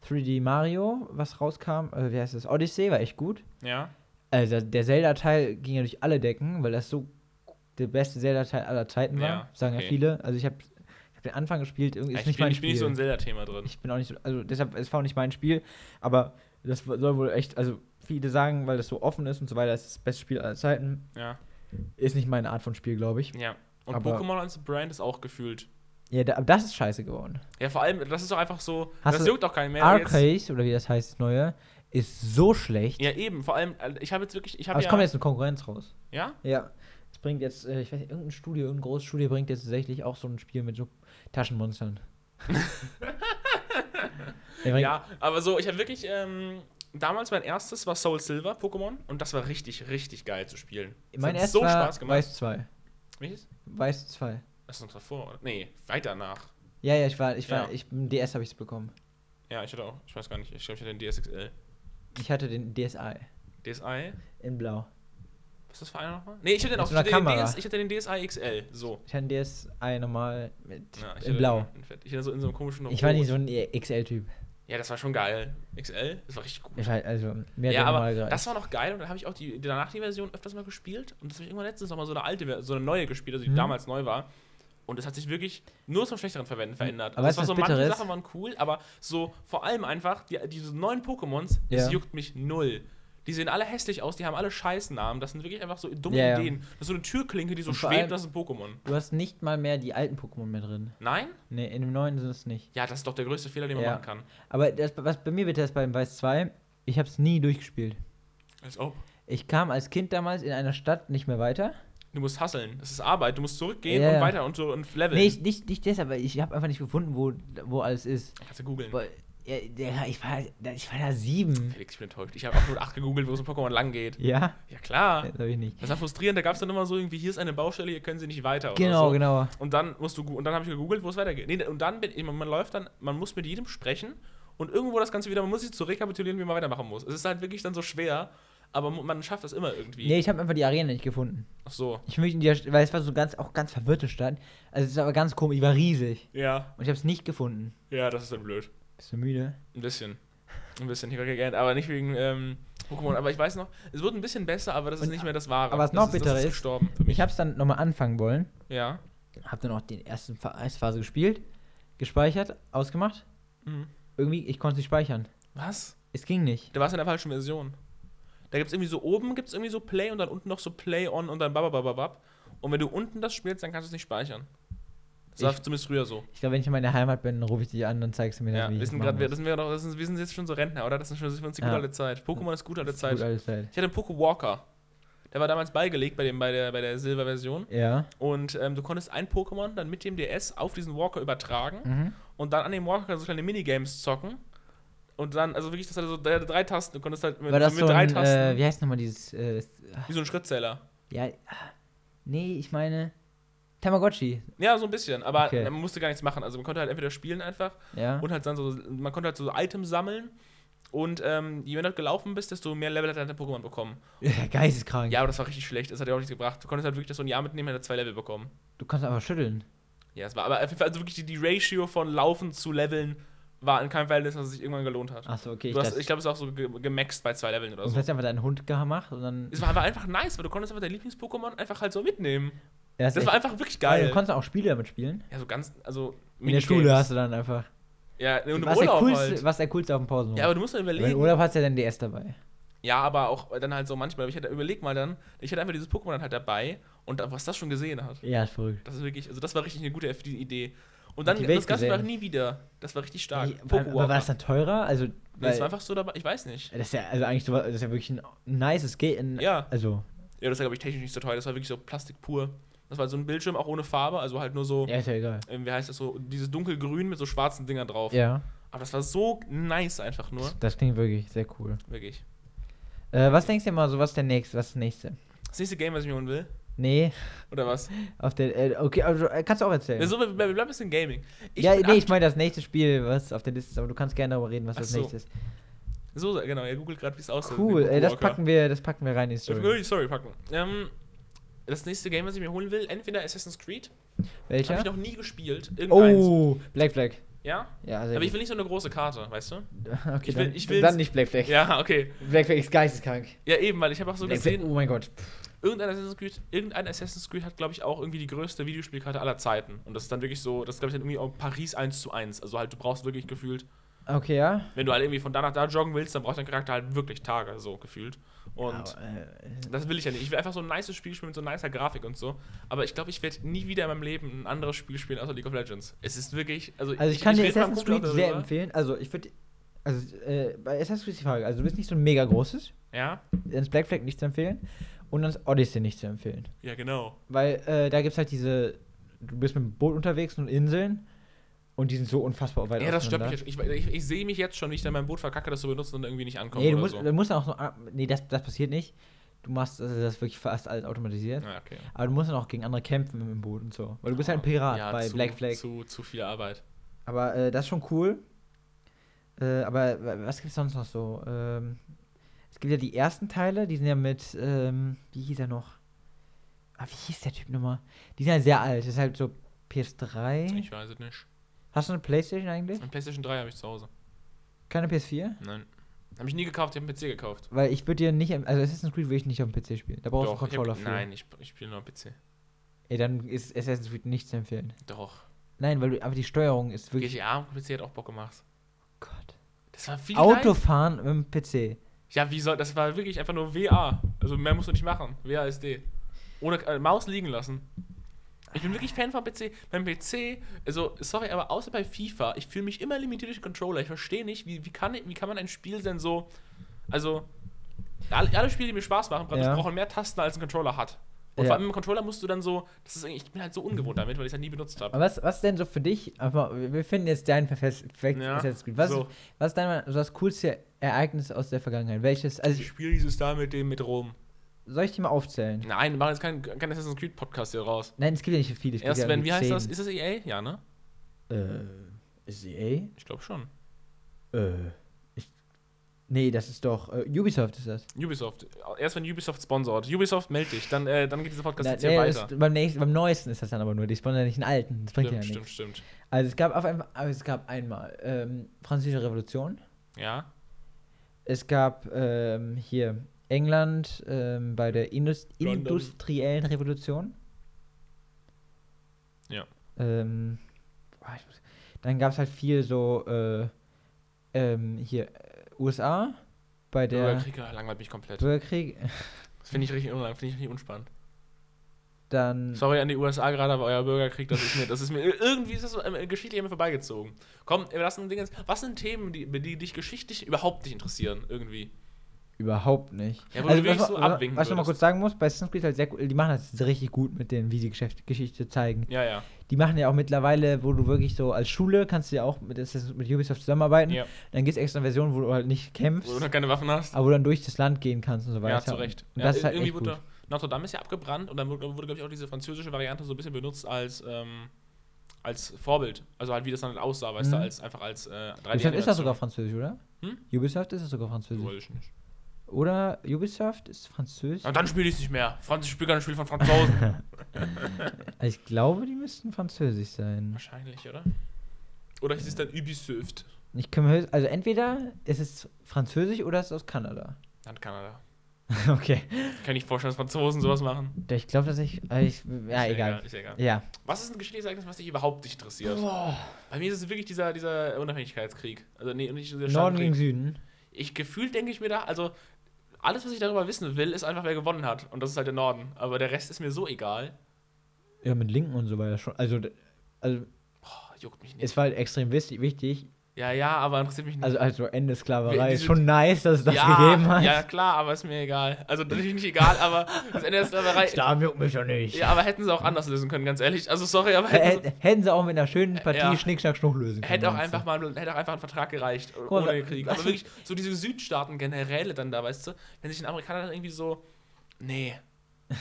3D Mario, was rauskam, äh, wie heißt das? Odyssey, war echt gut. ja. Also der Zelda-Teil ging ja durch alle Decken, weil das so der beste Zelda-Teil aller Zeiten war. Ja, sagen okay. ja viele. Also ich habe hab den Anfang gespielt, irgendwie ist ich, nicht bin, mein ich bin Spiel. nicht so ein Zelda-Thema drin. ich bin auch nicht so, also deshalb, es war auch nicht mein Spiel, aber das soll wohl echt, also viele sagen, weil das so offen ist und so weiter, es ist das beste Spiel aller Zeiten. Ja. Ist nicht meine Art von Spiel, glaube ich. Ja. Und Aber- Pokémon als Brand ist auch gefühlt. Ja, da, aber das ist scheiße geworden. Ja, vor allem, das ist doch einfach so. Hast das juckt auch keinen mehr. Arcade, oder wie das heißt, das neue, ist so schlecht. ja, eben. Vor allem, äh, ich habe jetzt wirklich. Ich aber habe es ja. kommt jetzt eine Konkurrenz raus. ja? Ja. Es bringt jetzt, äh, ich weiß nicht, irgendein Studio, irgendein großes Studio bringt jetzt tatsächlich auch so ein Spiel mit so Taschenmonstern. Ja, aber so, ich habe wirklich. Ähm, damals mein erstes war Soul Silver Pokémon und das war richtig, richtig geil zu spielen. Das mein hat erstes so war Spaß gemacht. Weiß 2. Welches? Weiß 2. Das ist noch davor, oder? Nee, weiter nach. Ja, ja, ich war, ich war, Ja. ich, DS habe ich es bekommen. Ja, ich hatte auch, ich weiß gar nicht, ich glaube, ich hatte den DSXL. Ich hatte den DSi DSi? in blau. Was ist das für einer nochmal? Nee, ich hatte den auch. Ich hatte den, Kamera. DS, ich hatte den DSi XL. So. Ich hatte den DSi normal mit Ja, in blau. den. Ich hatte so in so einem komischen. Ich war nicht so ein XL-Typ. Ja, das war schon geil. XL? Das war richtig gut. War also mehr ja, aber das war noch geil und dann habe ich auch die, danach die Version öfters mal gespielt und das habe ich irgendwann letztens noch mal so eine alte, so eine neue gespielt, also die Mhm. damals neu war. Und es hat sich wirklich nur zum schlechteren Verwenden verändert. Aber Also es weißt war so, manche? Sachen waren cool, aber so vor allem einfach, die, diese neuen Pokémons, das Ja. juckt mich null. Die sehen alle hässlich aus, die haben alle Scheißnamen. Das sind wirklich einfach so dumme Ja, ja. Ideen. Das ist so eine Türklinke, die so schwebt, das ist ein Pokémon. Du hast nicht mal mehr die alten Pokémon mehr drin. Nein? Ne, in dem neuen sind es nicht. Ja, das ist doch der größte Fehler, den man machen kann. Aber das, was bei mir wird das beim Weiß 2, ich habe es nie durchgespielt. Als ob. Ich kam als Kind damals in einer Stadt nicht mehr weiter. Du musst hasseln. Das ist Arbeit. Du musst zurückgehen Ja, und weiter und so und leveln. Nee, ich, nicht, nicht deshalb, aber ich habe einfach nicht gefunden, wo, wo alles ist. Kannst du googeln. Ja, ja, ich, war, ich war da sieben. Felix, ich bin enttäuscht. Ich habe auch nur 8 gegoogelt, wo es in Pokémon lang geht. Ja? Ja, klar. Das habe ich nicht. Das war frustrierend. Da gab es dann immer so irgendwie, hier ist eine Baustelle, hier können sie nicht weiter. Genau, oder so. genau. Und dann musst du und dann habe ich gegoogelt, wo es weitergeht. Nee, und dann bin, man man läuft dann, man muss mit jedem sprechen und irgendwo das Ganze wieder, man muss sich zu rekapitulieren, wie man weitermachen muss. Es ist halt wirklich dann so schwer, aber man schafft das immer irgendwie. Nee, ich habe einfach die Arena nicht gefunden. Ach so. Ich möchte in die, weil es war so ganz, auch ganz verwirrte Stadt. Also es ist aber ganz komisch, die war riesig. Ja. Und ich habe es nicht gefunden. Ja, das ist dann blöd. Bist du müde? Ein bisschen. Ein bisschen. Ich gelernt, aber nicht wegen ähm, Pokémon. Aber ich weiß noch, es wird ein bisschen besser, aber das ist Und- nicht mehr das Wahre. aber was das noch ist, bitterer ist, gestorben für mich. Ich habe es dann nochmal anfangen wollen. ja. Hab dann auch den ersten Fa- Eisphase gespielt, gespeichert, ausgemacht. Mhm. Irgendwie, ich konnte es nicht speichern. Was? Es ging nicht. Da war es in der falschen Version. Da gibt es irgendwie so oben gibt es irgendwie so Play und dann unten noch so Play on und dann bababababab. Und wenn du unten das spielst, dann kannst du es nicht speichern. Das war Ich- zumindest früher so. Ich glaube, wenn ich in meiner Heimat bin, rufe ich dich an und zeigst du mir Ja, dann, wie wir ich sind das gerade, wir, das sind wir, doch, das sind, wir sind jetzt schon so Rentner, oder? Das ist schon für uns die gute Ja. alte Zeit. Pokémon ist gute alte. Zeit. Gut, alles Zeit. Ich hatte einen Poké Walker. Der war damals beigelegt bei, dem, bei der, bei der Silber-Version. Ja. Und ähm, du konntest ein Pokémon dann mit dem DS auf diesen Walker übertragen Mhm. und dann an dem Walker so kleine Minigames zocken. Und dann, also wirklich, das hatte so drei, drei Tasten. Du konntest halt mit, War das mit so drei ein, Tasten. äh, wie heißt nochmal dieses, äh, wie so ein Schrittzähler. ja, ah, nee, ich meine, Tamagotchi, Ja, so ein bisschen, aber Okay. man musste gar nichts machen. Also man konnte halt entweder spielen einfach ja. und halt dann so, man konnte halt so Items sammeln und ähm, je mehr du gelaufen bist, desto mehr Level hat dein Pokémon bekommen. ja geisteskrank. Ja, aber das war richtig schlecht, das hat ja auch nichts gebracht. Du konntest halt wirklich das so ein Jahr mitnehmen, hat zwei Level bekommen. Du kannst einfach schütteln. Ja, es war aber auf jeden Fall, also wirklich die, die Ratio von Laufen zu Leveln war in keinem Verhältnis, dass es sich irgendwann gelohnt hat. Achso, okay. Du hast, ich glaube, es ist auch so ge gemaxt bei zwei Leveln oder so. du hast einfach deinen Hund gemacht und dann. Es war aber einfach nice, weil du konntest einfach dein Lieblings-Pokémon einfach halt so mitnehmen. Ja, Das war einfach wirklich geil. geil. Du konntest auch Spiele damit spielen. Ja, so ganz, also In der Schule hast du dann einfach. Ja, und im Was der, Urlaub coolste, halt. was der coolste auf dem Pausenhof. Ja, aber du musst dann Weil Im überlegen. Urlaub hast du ja dann DS dabei. Ja, aber auch dann halt so manchmal, ich hätte überleg mal dann, ich hätte einfach dieses Pokémon dann halt dabei und was das schon gesehen hat. Ja, ist verrückt. Das ist wirklich, also das war richtig eine gute die Idee. Und dann, die das Ganze war nie wieder. Das war richtig stark. Nee, aber, war das dann teurer? Also, Nee, das war einfach so dabei, ich weiß nicht. das ist ja also eigentlich so, das ist ja wirklich ein nices Game. Ja. Also, Ja, das war, glaube ich, technisch nicht so teuer, das war wirklich so Plastik pur. Das war so ein Bildschirm, auch ohne Farbe, also halt nur so, ja, ist ja egal. ähm, wie heißt das so, dieses dunkelgrün mit so schwarzen Dingern drauf. Ja, Aber das war so nice einfach nur. das klingt wirklich sehr cool. Wirklich. Äh, was denkst du mal so, was ist der nächste? Was ist das nächste? Das nächste Game, was ich mir holen will. Nee, Oder was? auf der. Äh, okay, also, äh, kannst du auch erzählen. So, wir, bleiben ein bisschen Gaming. Ich ja, nee, ich meine das nächste Spiel, was auf der Liste ist, aber du kannst gerne darüber reden, was Ach das so. nächste ist. So, genau, er googelt gerade, wie es aussieht. Cool, ey, das Pokéwalker. packen wir, das packen wir rein in die Story. Story. Sorry, packen. Ähm, das nächste Game, was ich mir holen will, entweder Assassin's Creed. Habe Welcher? ich noch nie gespielt. Irgendeins. Oh, Black Flag. Ja? Ja, Aber ich will nicht so eine große Karte, weißt du? okay, ich will- dann, ich dann nicht Black Flag. Ja, okay. Black Flag ist geisteskrank. Ja, eben, weil ich habe auch so Black Flag, gesehen, oh mein Gott. irgendein Assassin's Creed, irgendein Assassin's Creed hat, glaube ich, auch irgendwie die größte Videospielkarte aller Zeiten. Und das ist dann wirklich so, das ist, glaube ich, dann irgendwie auch Paris 1 zu 1. Also halt, du brauchst wirklich gefühlt, Okay, ja. wenn du halt irgendwie von da nach da joggen willst, dann braucht dein Charakter halt wirklich Tage, so gefühlt. Und Aber, äh, das will ich ja nicht. Ich will einfach so ein nices Spiel spielen mit so nicer Grafik und so. Aber ich glaube, ich werde nie wieder in meinem Leben ein anderes Spiel spielen außer League of Legends. Es ist wirklich, also, also ich kann dir red mit meinem Assassin's Creed sehr darüber. empfehlen. Also ich würde, also äh, bei Assassin's Creed ist die Frage, also du bist nicht so ein mega großes, Ja? dann ist Black Flag nicht zu empfehlen und dann ist Odyssey nicht zu empfehlen. Ja, genau. Weil äh, da gibt es halt diese, du bist mit dem Boot unterwegs und Inseln und die sind so unfassbar weit Ja, das stört mich jetzt. Ich, ich, ich sehe mich jetzt schon, wie ich dann mein Boot verkacke, das zu benutzen und irgendwie nicht ankomme Nee, du musst, so. du musst dann auch so, ah, nee, das, das passiert nicht. Du machst, also das wirklich fast alles automatisiert. Ja, okay. Aber du musst dann auch gegen andere kämpfen mit dem Boot und so. Weil du bist halt ein Pirat Ja, bei zu, Black Flag. Zu, zu viel Arbeit. Aber äh, das ist schon cool. Äh, aber wa- was gibt es sonst noch so? Ähm, es gibt ja die ersten Teile, die sind ja mit, ähm, wie hieß er noch? Ah, wie hieß der Typ nochmal? Die sind ja sehr alt. Das ist halt so PS3. Ich weiß es nicht. Hast du eine Playstation eigentlich? Ein PlayStation 3 habe ich zu Hause. Keine PS4? Nein. Habe ich nie gekauft, ich habe einen PC gekauft. Weil ich würde dir nicht, also Assassin's Creed würde ich nicht auf dem PC spielen. Da brauchst du einen Doch, ich Controller hab, für. Nein, ich, ich spiele nur am PC. Ey, dann ist Assassin's Creed nicht zu empfehlen. Doch. Nein, weil du, aber die Steuerung ist wirklich. GTA am PC hat auch Bock gemacht. Gott. Das war viel Autofahren mit dem PC. Ja, wie soll, das war wirklich einfach nur WA. Also mehr musst du nicht machen. WASD. Ohne äh, Maus liegen lassen. Ich bin wirklich Fan vom PC. Beim PC, also, sorry, aber außer bei FIFA, ich fühle mich immer limitiert durch den Controller. Ich verstehe nicht, wie, wie, kann, wie kann man ein Spiel denn so. Also, alle, alle Spiele, die mir Spaß machen, Ja. brauchen mehr Tasten, als ein Controller hat. Und Ja. vor allem im Controller musst du dann so, das ist ich bin halt so ungewohnt damit, weil ich es halt nie benutzt habe. Aber was, was denn so für dich, aber wir finden jetzt dein perfektes Ja, Creed. Was, so. was ist dein so das coolste Ereignis aus der Vergangenheit? Welches? Also, Ich spiele dieses da mit dem mit Rom. Soll ich die mal aufzählen? Nein, wir machen jetzt keinen kein Assassin's Creed Podcast hier raus. Nein, es gibt ja nicht viele. es Erst ja wenn, wie heißt zehn. das? Ist das EA? Ja, ne? Äh, ist EA? Ich glaube schon. Äh, ich, nee, das ist doch, äh, Ubisoft ist das. Ubisoft. Erst wenn Ubisoft sponsort. Ubisoft meld dich, dann, äh, dann geht dieser Podcast Na, jetzt hier nee, weiter. das, beim, nächsten, beim neuesten ist das dann aber nur, die spawnen ja nicht einen alten, das bringt Stimmt, ja stimmt, nichts. stimmt. Also es gab auf einmal, also es gab einmal ähm, Französische Revolution, Ja. es gab ähm, hier England ähm, bei der Indus London. industriellen Revolution. Ja. Ähm, dann gab es halt viel so äh, ähm, hier äh, USA bei der Bürgerkrieg ja, langweilt mich komplett. Bürgerkrieg. Das finde ich richtig unlang, finde ich richtig unspannend. Dann Sorry an die USA gerade, aber euer Bürgerkrieg, das ist mir, das ist mir irgendwie ist das so, ähm, geschichtlich an vorbeigezogen. Komm, wir lassen Ding jetzt. Was sind Themen, die, die dich geschichtlich überhaupt nicht interessieren, irgendwie? Überhaupt nicht. Ja, wo du wirklich was, so abwinken was ich noch mal würdest. kurz sagen muss, bei Assassin's Creed halt sehr cool, die machen das richtig gut mit denen, wie sie Geschäft, Geschichte zeigen. Ja, ja. Die machen ja auch mittlerweile, wo du wirklich so als Schule kannst du ja auch mit, mit Ubisoft zusammenarbeiten. ja. Dann gibt es extra eine Version, wo du halt nicht kämpfst, Wo du noch keine Waffen hast. aber wo du dann durch das Land gehen kannst und so weiter. Ja, zu Recht. Und Ja, das ist halt irgendwie echt wurde gut. Notre Dame ist ja abgebrannt und dann wurde, wurde glaube ich, auch diese französische Variante so ein bisschen benutzt als, ähm, als Vorbild. Also halt, wie das dann halt aussah, weißt du, Mhm. als einfach als äh, 3D. Ubisoft ist das sogar französisch, oder? Hm? Ubisoft ist das sogar französisch. Weiß ich nicht. Oder Ubisoft ist französisch? Aber dann spiele ich es nicht mehr. Franz, ich spiele keine Spiele von Franzosen. Ich glaube, die müssten französisch sein. Wahrscheinlich, oder? Oder ist es dann Ubisoft? Ich kann mir also entweder ist es französisch oder es ist aus Kanada. Dann Kanada. okay. Kann ich vorstellen, dass Franzosen sowas machen? Ich glaube, dass ich, äh, ich. Ja, Ist egal. Ist ja egal. Ja. Was ist ein geschichtliches Ereignis, was dich überhaupt nicht interessiert? Bei mir ist es wirklich dieser, dieser Unabhängigkeitskrieg. Also, nee, nicht dieser Norden gegen. Süden. Ich gefühlt denke ich mir da, also alles, was ich darüber wissen will, ist einfach, wer gewonnen hat. Und das ist halt der Norden. Aber der Rest ist mir so egal. Ja, mit Linken und so weiter schon. Also, also Boah, juckt mich nicht. es war halt extrem wichtig. Ja, ja, aber interessiert mich nicht. Also, also Ende Sklaverei ist schon nice, dass es das ja, gegeben hat. ja, klar, aber ist mir egal. Also natürlich nicht egal, aber das Ende der Sklaverei. Da juckt mich doch nicht. Ja, aber hätten sie auch anders lösen können, ganz ehrlich. Also sorry, aber hätten sie, Hätten, sie auch mit einer schönen Partie Ja. Schnick, Schnack, Schnuck lösen können. hätte auch einfach mal hätte auch einfach ein Vertrag gereicht mal, ohne Krieg. Aber wirklich so diese Südstaaten Generäle dann da, weißt du, wenn sich ein Amerikaner dann irgendwie so nee,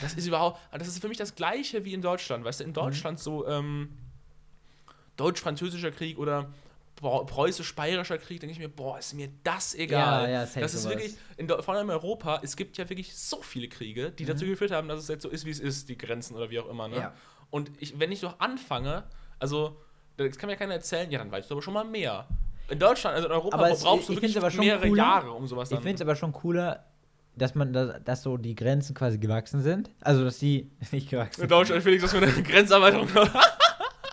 das ist überhaupt das ist für mich das gleiche wie in Deutschland, weißt du, Mhm. in Deutschland so ähm, deutsch-französischer Krieg oder preußisch-bayerischer Krieg, denke ich mir, boah, ist mir das egal. Ja, ja, safe das ist sowas. wirklich, in, vor allem in Europa, es gibt ja wirklich so viele Kriege, die dazu geführt haben, dass es jetzt so ist, wie es ist, die Grenzen oder wie auch immer. Ne? Mhm. Ja. Und ich, wenn ich doch anfange, also, das kann mir keiner erzählen, ja, dann weißt du aber schon mal mehr. In Deutschland, also in Europa, Aber es- brauchst du ich wirklich mehrere cooler. Jahre, um sowas Ich dann. finde es aber schon cooler, dass man, da, dass so die Grenzen quasi gewachsen sind. Also, dass die nicht gewachsen in Deutschland, Felix, dass wir eine Grenzerweiterung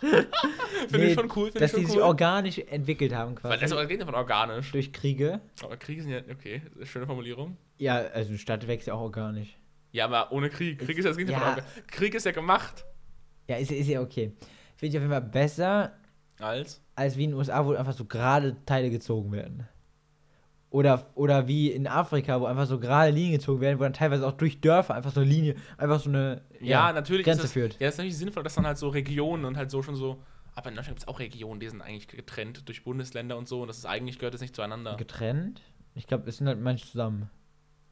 Finde Nee, ich schon cool, finde dass die schon sich cool. organisch entwickelt haben Weil quasi. das geht ja von organisch. durch Kriege. Aber Krieg ist ja, okay, ist schöne Formulierung. Ja, also eine Stadt wächst ja auch organisch. Ja, aber ohne Krieg. Krieg ist ja das Gegenteil Ja. von orga- Krieg ist ja gemacht. Ja, ist, ist ja okay. Finde ich auf jeden Fall besser, Als? als wie in den USA, wo einfach so gerade Teile gezogen werden. Oder, oder wie in Afrika, wo einfach so gerade Linien gezogen werden, wo dann teilweise auch durch Dörfer einfach so eine Linie, einfach so eine Ja, natürlich Grenze ist das, führt. Ja, ist natürlich sinnvoll, dass dann halt so Regionen und halt so schon so. Aber in Deutschland gibt es auch Regionen, die sind eigentlich getrennt durch Bundesländer und so. Und das ist eigentlich gehört das nicht zueinander. Getrennt? Ich glaube, es sind halt manche zusammen.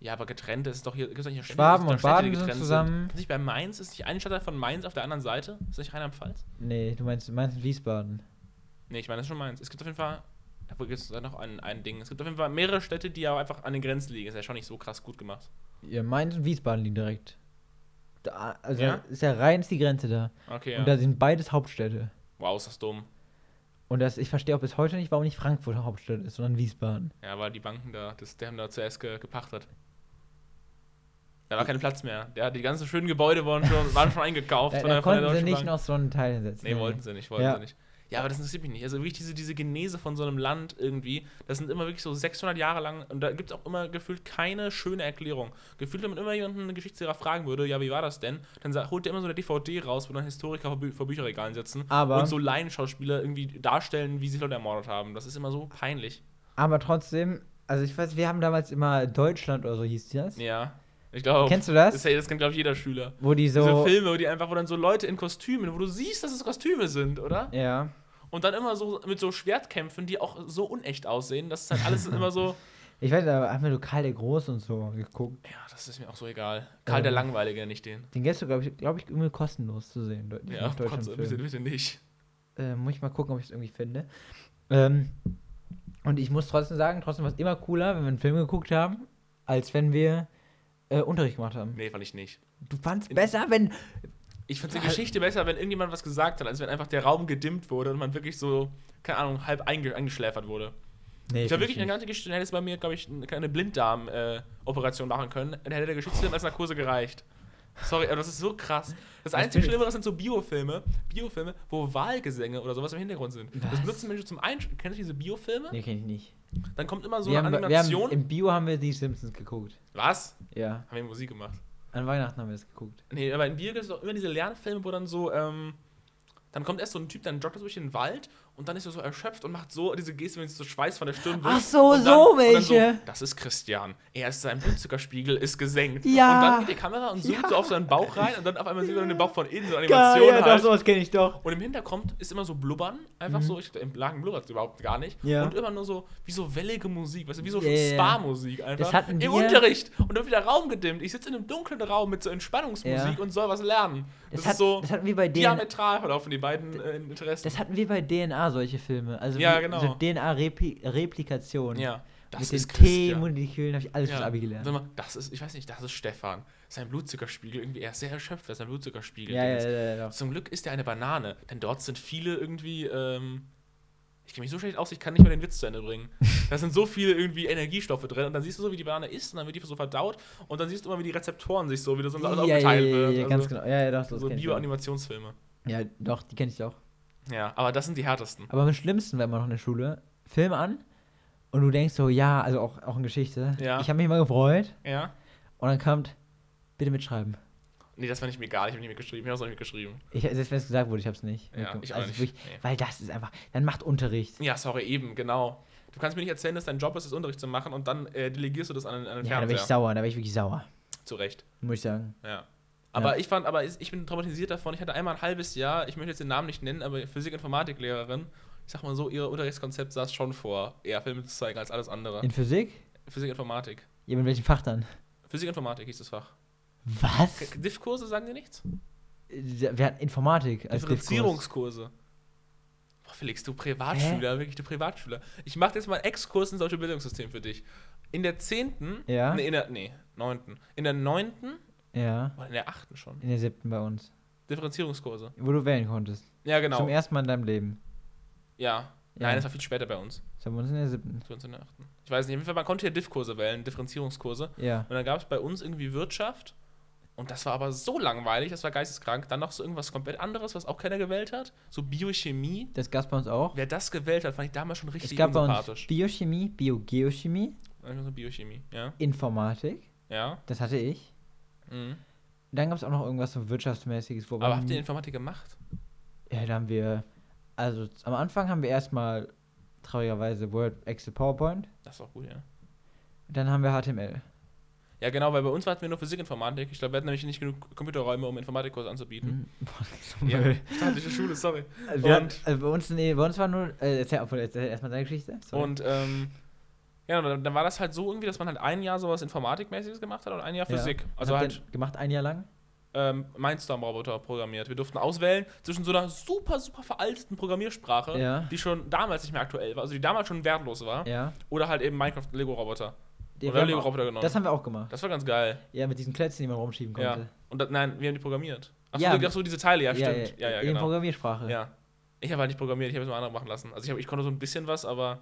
Ja, aber getrennt ist doch hier. Gibt's doch hier Städte, Schwaben und Städte, die Baden sind getrennt zusammen. Ist nicht bei Mainz? Ist nicht ein Stadtteil von Mainz auf der anderen Seite? Ist nicht Rheinland-Pfalz? Nee, du meinst, meinst Wiesbaden. Nee, ich meine, das ist schon Mainz. Es gibt auf jeden Fall. Da gibt es noch ein, ein Ding. Es gibt auf jeden Fall mehrere Städte, die aber einfach an den Grenzen liegen. Ist ja schon nicht so krass gut gemacht. Ja, Mainz und Wiesbaden liegen direkt. Da, also Ja? ist ja rein ist die Grenze da. Okay, ja. Und da sind beides Hauptstädte. wow, ist das dumm. Und das, ich verstehe auch bis heute nicht, warum nicht Frankfurt Hauptstadt ist, sondern Wiesbaden. Ja, weil die Banken da, das, die haben da zuerst ge, gepachtet. Da war kein Platz mehr. Der, die ganzen schönen Gebäude waren schon, waren schon eingekauft Da, von da der, von der konnten sie nicht noch so einen Teil hinsetzen. Nee, wollten sie nicht, wollten Ja. sie nicht. Ja, aber das interessiert mich nicht. Also wirklich diese, diese Genese von so einem Land irgendwie, das sind immer wirklich so 600 Jahre lang und da gibt es auch immer gefühlt keine schöne Erklärung. Gefühlt, wenn man immer jemanden einen Geschichtslehrer fragen würde, ja, wie war das denn? Dann holt der immer so eine DVD raus, wo dann Historiker vor, Bü vor Bücherregalen sitzen Aber- und so Laienschauspieler irgendwie darstellen, wie sie Leute ermordet haben. Das ist immer so peinlich. Aber trotzdem, Also ich weiß, wir haben damals immer Deutschland oder so hieß das. Ja. Ich glaube, Kennst du das? Das, das kennt, glaube ich, jeder Schüler. Wo die Diese so. Filme, wo die einfach, wo dann so Leute in Kostümen, wo du siehst, dass es Kostüme sind, oder? Ja. Und dann immer so mit so Schwertkämpfen, die auch so unecht aussehen. Das ist halt alles immer so. Ich weiß, da haben wir so Karl der Groß und so geguckt. Ja, das ist mir auch so egal. Karl der Ähm. Langweilige, nicht den. Den du, glaube ich, glaub ich, irgendwie kostenlos zu sehen. Ja, Gott, bitte, bitte nicht. äh, muss ich mal gucken, ob ich es irgendwie finde. Ähm, und ich muss trotzdem sagen, trotzdem war es immer cooler, wenn wir einen Film geguckt haben, als wenn wir äh, Unterricht gemacht haben. Nee, fand ich nicht. Du fandst besser, wenn. Ich fand die Halt. Geschichte besser, wenn irgendjemand was gesagt hat, als wenn einfach der Raum gedimmt wurde und man wirklich so, keine Ahnung, halb einge eingeschläfert wurde. Nee, Ich habe wirklich eine ganze Geschichte, dann hätte es bei mir, glaube ich, eine kleine Blinddarm-Operation machen können. Dann hätte der Geschichtsfilm als Narkose gereicht. Sorry, aber das ist so krass. Das einzige Schlimmere sind so Biofilme, Biofilme, wo Wahlgesänge oder sowas im Hintergrund sind. Das Was? benutzen Menschen zum Einschlafen. Kennst du diese Biofilme? Nee, kenn ich nicht. Dann kommt immer so wir eine haben, Animation. haben, Im Bio haben wir die Simpsons geguckt. was? Ja. Haben wir Musik gemacht? An Weihnachten haben wir das geguckt. Nee, aber in Bier gibt es auch immer diese Lernfilme, wo dann so, ähm, dann kommt erst so ein Typ, dann joggt er durch den Wald und dann ist er so erschöpft und macht so diese Geste, wenn sich so Schweiß von der Stirn Ach wischt. so, dann- so welche. das ist Christian. Er ist sein Blutzuckerspiegel ist gesenkt. Ja. Und dann geht die Kamera und zoomt Ja. so auf seinen Bauch rein und dann auf einmal sieht man den Bauch von innen, so eine Geil, Animation ja, halt. sowas kenne ich doch. Und im Hintergrund ist immer so Blubbern, einfach Mhm. so, ich, im Lagen blubbert es überhaupt gar nicht. Ja. Und immer nur so, wie so wellige Musik, weißt du, wie so ja. Spa-Musik einfach. Das hatten Im wir- Unterricht. Und dann wieder Raum gedimmt. Ich sitze in einem dunklen Raum mit so Entspannungsmusik Ja. und soll was lernen. Das, Das, hat, ist so das hatten wir bei DNA. diametral verlaufen, die beiden äh, Interessen. Das hatten wir bei DNA solche Filme. Also Ja, genau. so DNA-Replikation. ja, das Mit ist. T-Molekülen habe ich alles Ja. fürs Abi gelernt. Mal, das ist, ich weiß nicht, das ist Stefan. Sein Blutzuckerspiegel irgendwie, er ist sehr erschöpft, was sein Blutzuckerspiegel Ja, ja, ist. ja, ja, ja. Zum Glück ist er eine Banane, denn dort sind viele irgendwie, ähm, ich kenne mich so schlecht aus, ich kann nicht mehr den Witz zu Ende bringen. Da sind so viele irgendwie Energiestoffe drin und dann siehst du so, wie die Banane isst und dann wird die so verdaut und dann siehst du immer, wie die Rezeptoren sich so, wie das so alles Ja, aufgeteilt ja, wird. ja, Also ganz genau. Ja, ja, doch, das So. Bio-Animationsfilme. Ja, doch, die kenne ich auch. Ja, aber das sind die härtesten. Aber am schlimmsten war immer noch in der Schule, Film an und du denkst so, ja, also auch, auch in Geschichte. Ja. Ich habe mich mal gefreut Ja? und dann kommt, bitte mitschreiben. Nee, das war nicht mir egal, ich habe nicht mitgeschrieben, ich habe es auch nicht mitgeschrieben. Ich, selbst wenn es gesagt wurde, ich habe es nicht. Ja, mitgemacht. ich auch also nicht. Wirklich, Nee. Weil das ist einfach, dann macht Unterricht. Ja, sorry, eben, genau. Du kannst mir nicht erzählen, dass dein Job ist, das Unterricht zu machen und dann äh, delegierst du das an, an den Ja, da bin ich Fernseher. sauer, da bin ich wirklich sauer, Zu Recht. muss ich sagen. Ja. Aber ich fand, aber ich bin traumatisiert davon. Ich hatte einmal ein halbes Jahr, ich möchte jetzt den Namen nicht nennen, aber Physik-Informatik-Lehrerin, ich sag mal so, ihr Unterrichtskonzept saß schon vor, eher Filme zu zeigen als alles andere. In Physik? Physik-Informatik. Ja, mit welchem Fach dann? Physik-Informatik hieß das Fach. Was? Diff-Kurse sagen dir nichts? Wir hatten Informatik als. Differenzierungskurse. Boah, Felix, du Privatschüler, wirklich, du Privatschüler. Ich mache jetzt mal einen Exkurs in solche Bildungssystem für dich. In der 10. Ja. Nee, in der, nee, 9. In der 9. Ja, oder in der 8. schon. in der siebten bei uns. Differenzierungskurse. Wo du wählen konntest. Ja, genau. Zum ersten Mal in deinem Leben. Ja. Ja. Nein, das war viel später bei uns. Das haben wir uns in der siebten. Bei uns in der 8. Ich weiß nicht, man konnte ja Diff-Kurse wählen, Differenzierungskurse. Ja. Und dann gab es bei uns irgendwie Wirtschaft. Und das war aber so langweilig, das war geisteskrank. Dann noch so irgendwas komplett anderes, was auch keiner gewählt hat. So Biochemie. Das gab es bei uns auch. Wer das gewählt hat, fand ich damals schon richtig Es gab bei uns. Biochemie, Biogeochemie, Einfach so Biochemie, ja. Informatik. Ja. Das hatte ich. Mhm. Dann gab es auch noch irgendwas so Wirtschaftsmäßiges. Wo Aber habt ihr Informatik gemacht? Ja, da haben wir. Also am Anfang haben wir erstmal traurigerweise Word, Excel, PowerPoint. Das ist auch gut, ja. Dann haben wir HTML. Ja, genau, weil bei uns hatten wir nur Physikinformatik. Ich glaube, wir hatten nämlich nicht genug Computerräume, um Informatikkurse anzubieten. Hm, Boah, das ist so Ja, staatliche Schule, sorry. Wir Und- hatten, also bei uns, nee, bei uns war nur. Äh, erzähl, obwohl, erzähl erstmal deine Geschichte. Sorry. Und ähm, ja, dann, dann war das halt so irgendwie, dass man halt ein Jahr sowas Informatikmäßiges gemacht hat und ein Jahr Ja. Physik. Was Also halt gemacht ein Jahr lang? ähm, Mindstorm-Roboter programmiert. Wir durften auswählen zwischen so einer super, super veralteten Programmiersprache, Ja. die schon damals nicht mehr aktuell war, also die damals schon wertlos war, Ja. oder halt eben Minecraft-Lego-Roboter. Die- Oder Lego-Roboter genommen. Das haben wir auch gemacht. Das war ganz geil. Ja, mit diesen Klötzen, die man rumschieben konnte. Ja. Und das, nein, wir haben die programmiert. Achso, Ja, ach so, diese Teile, ja, ja, stimmt. Ja, ja, in genau. Programmiersprache. Ja. Ich habe halt nicht programmiert, ich habe es mal andere machen lassen. Also ich, hab, ich konnte so ein bisschen was, aber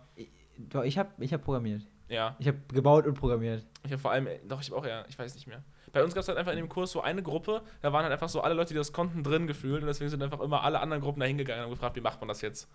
Doch, ich habe ich hab programmiert. ja. Ich habe gebaut und programmiert. Ich habe vor allem, doch, ich habe auch ja, ich weiß nicht mehr. Bei uns gab es halt einfach in dem Kurs so eine Gruppe, da waren halt einfach so alle Leute, die das konnten, drin gefühlt und deswegen sind einfach immer alle anderen Gruppen da hingegangen und haben gefragt, wie macht man das jetzt?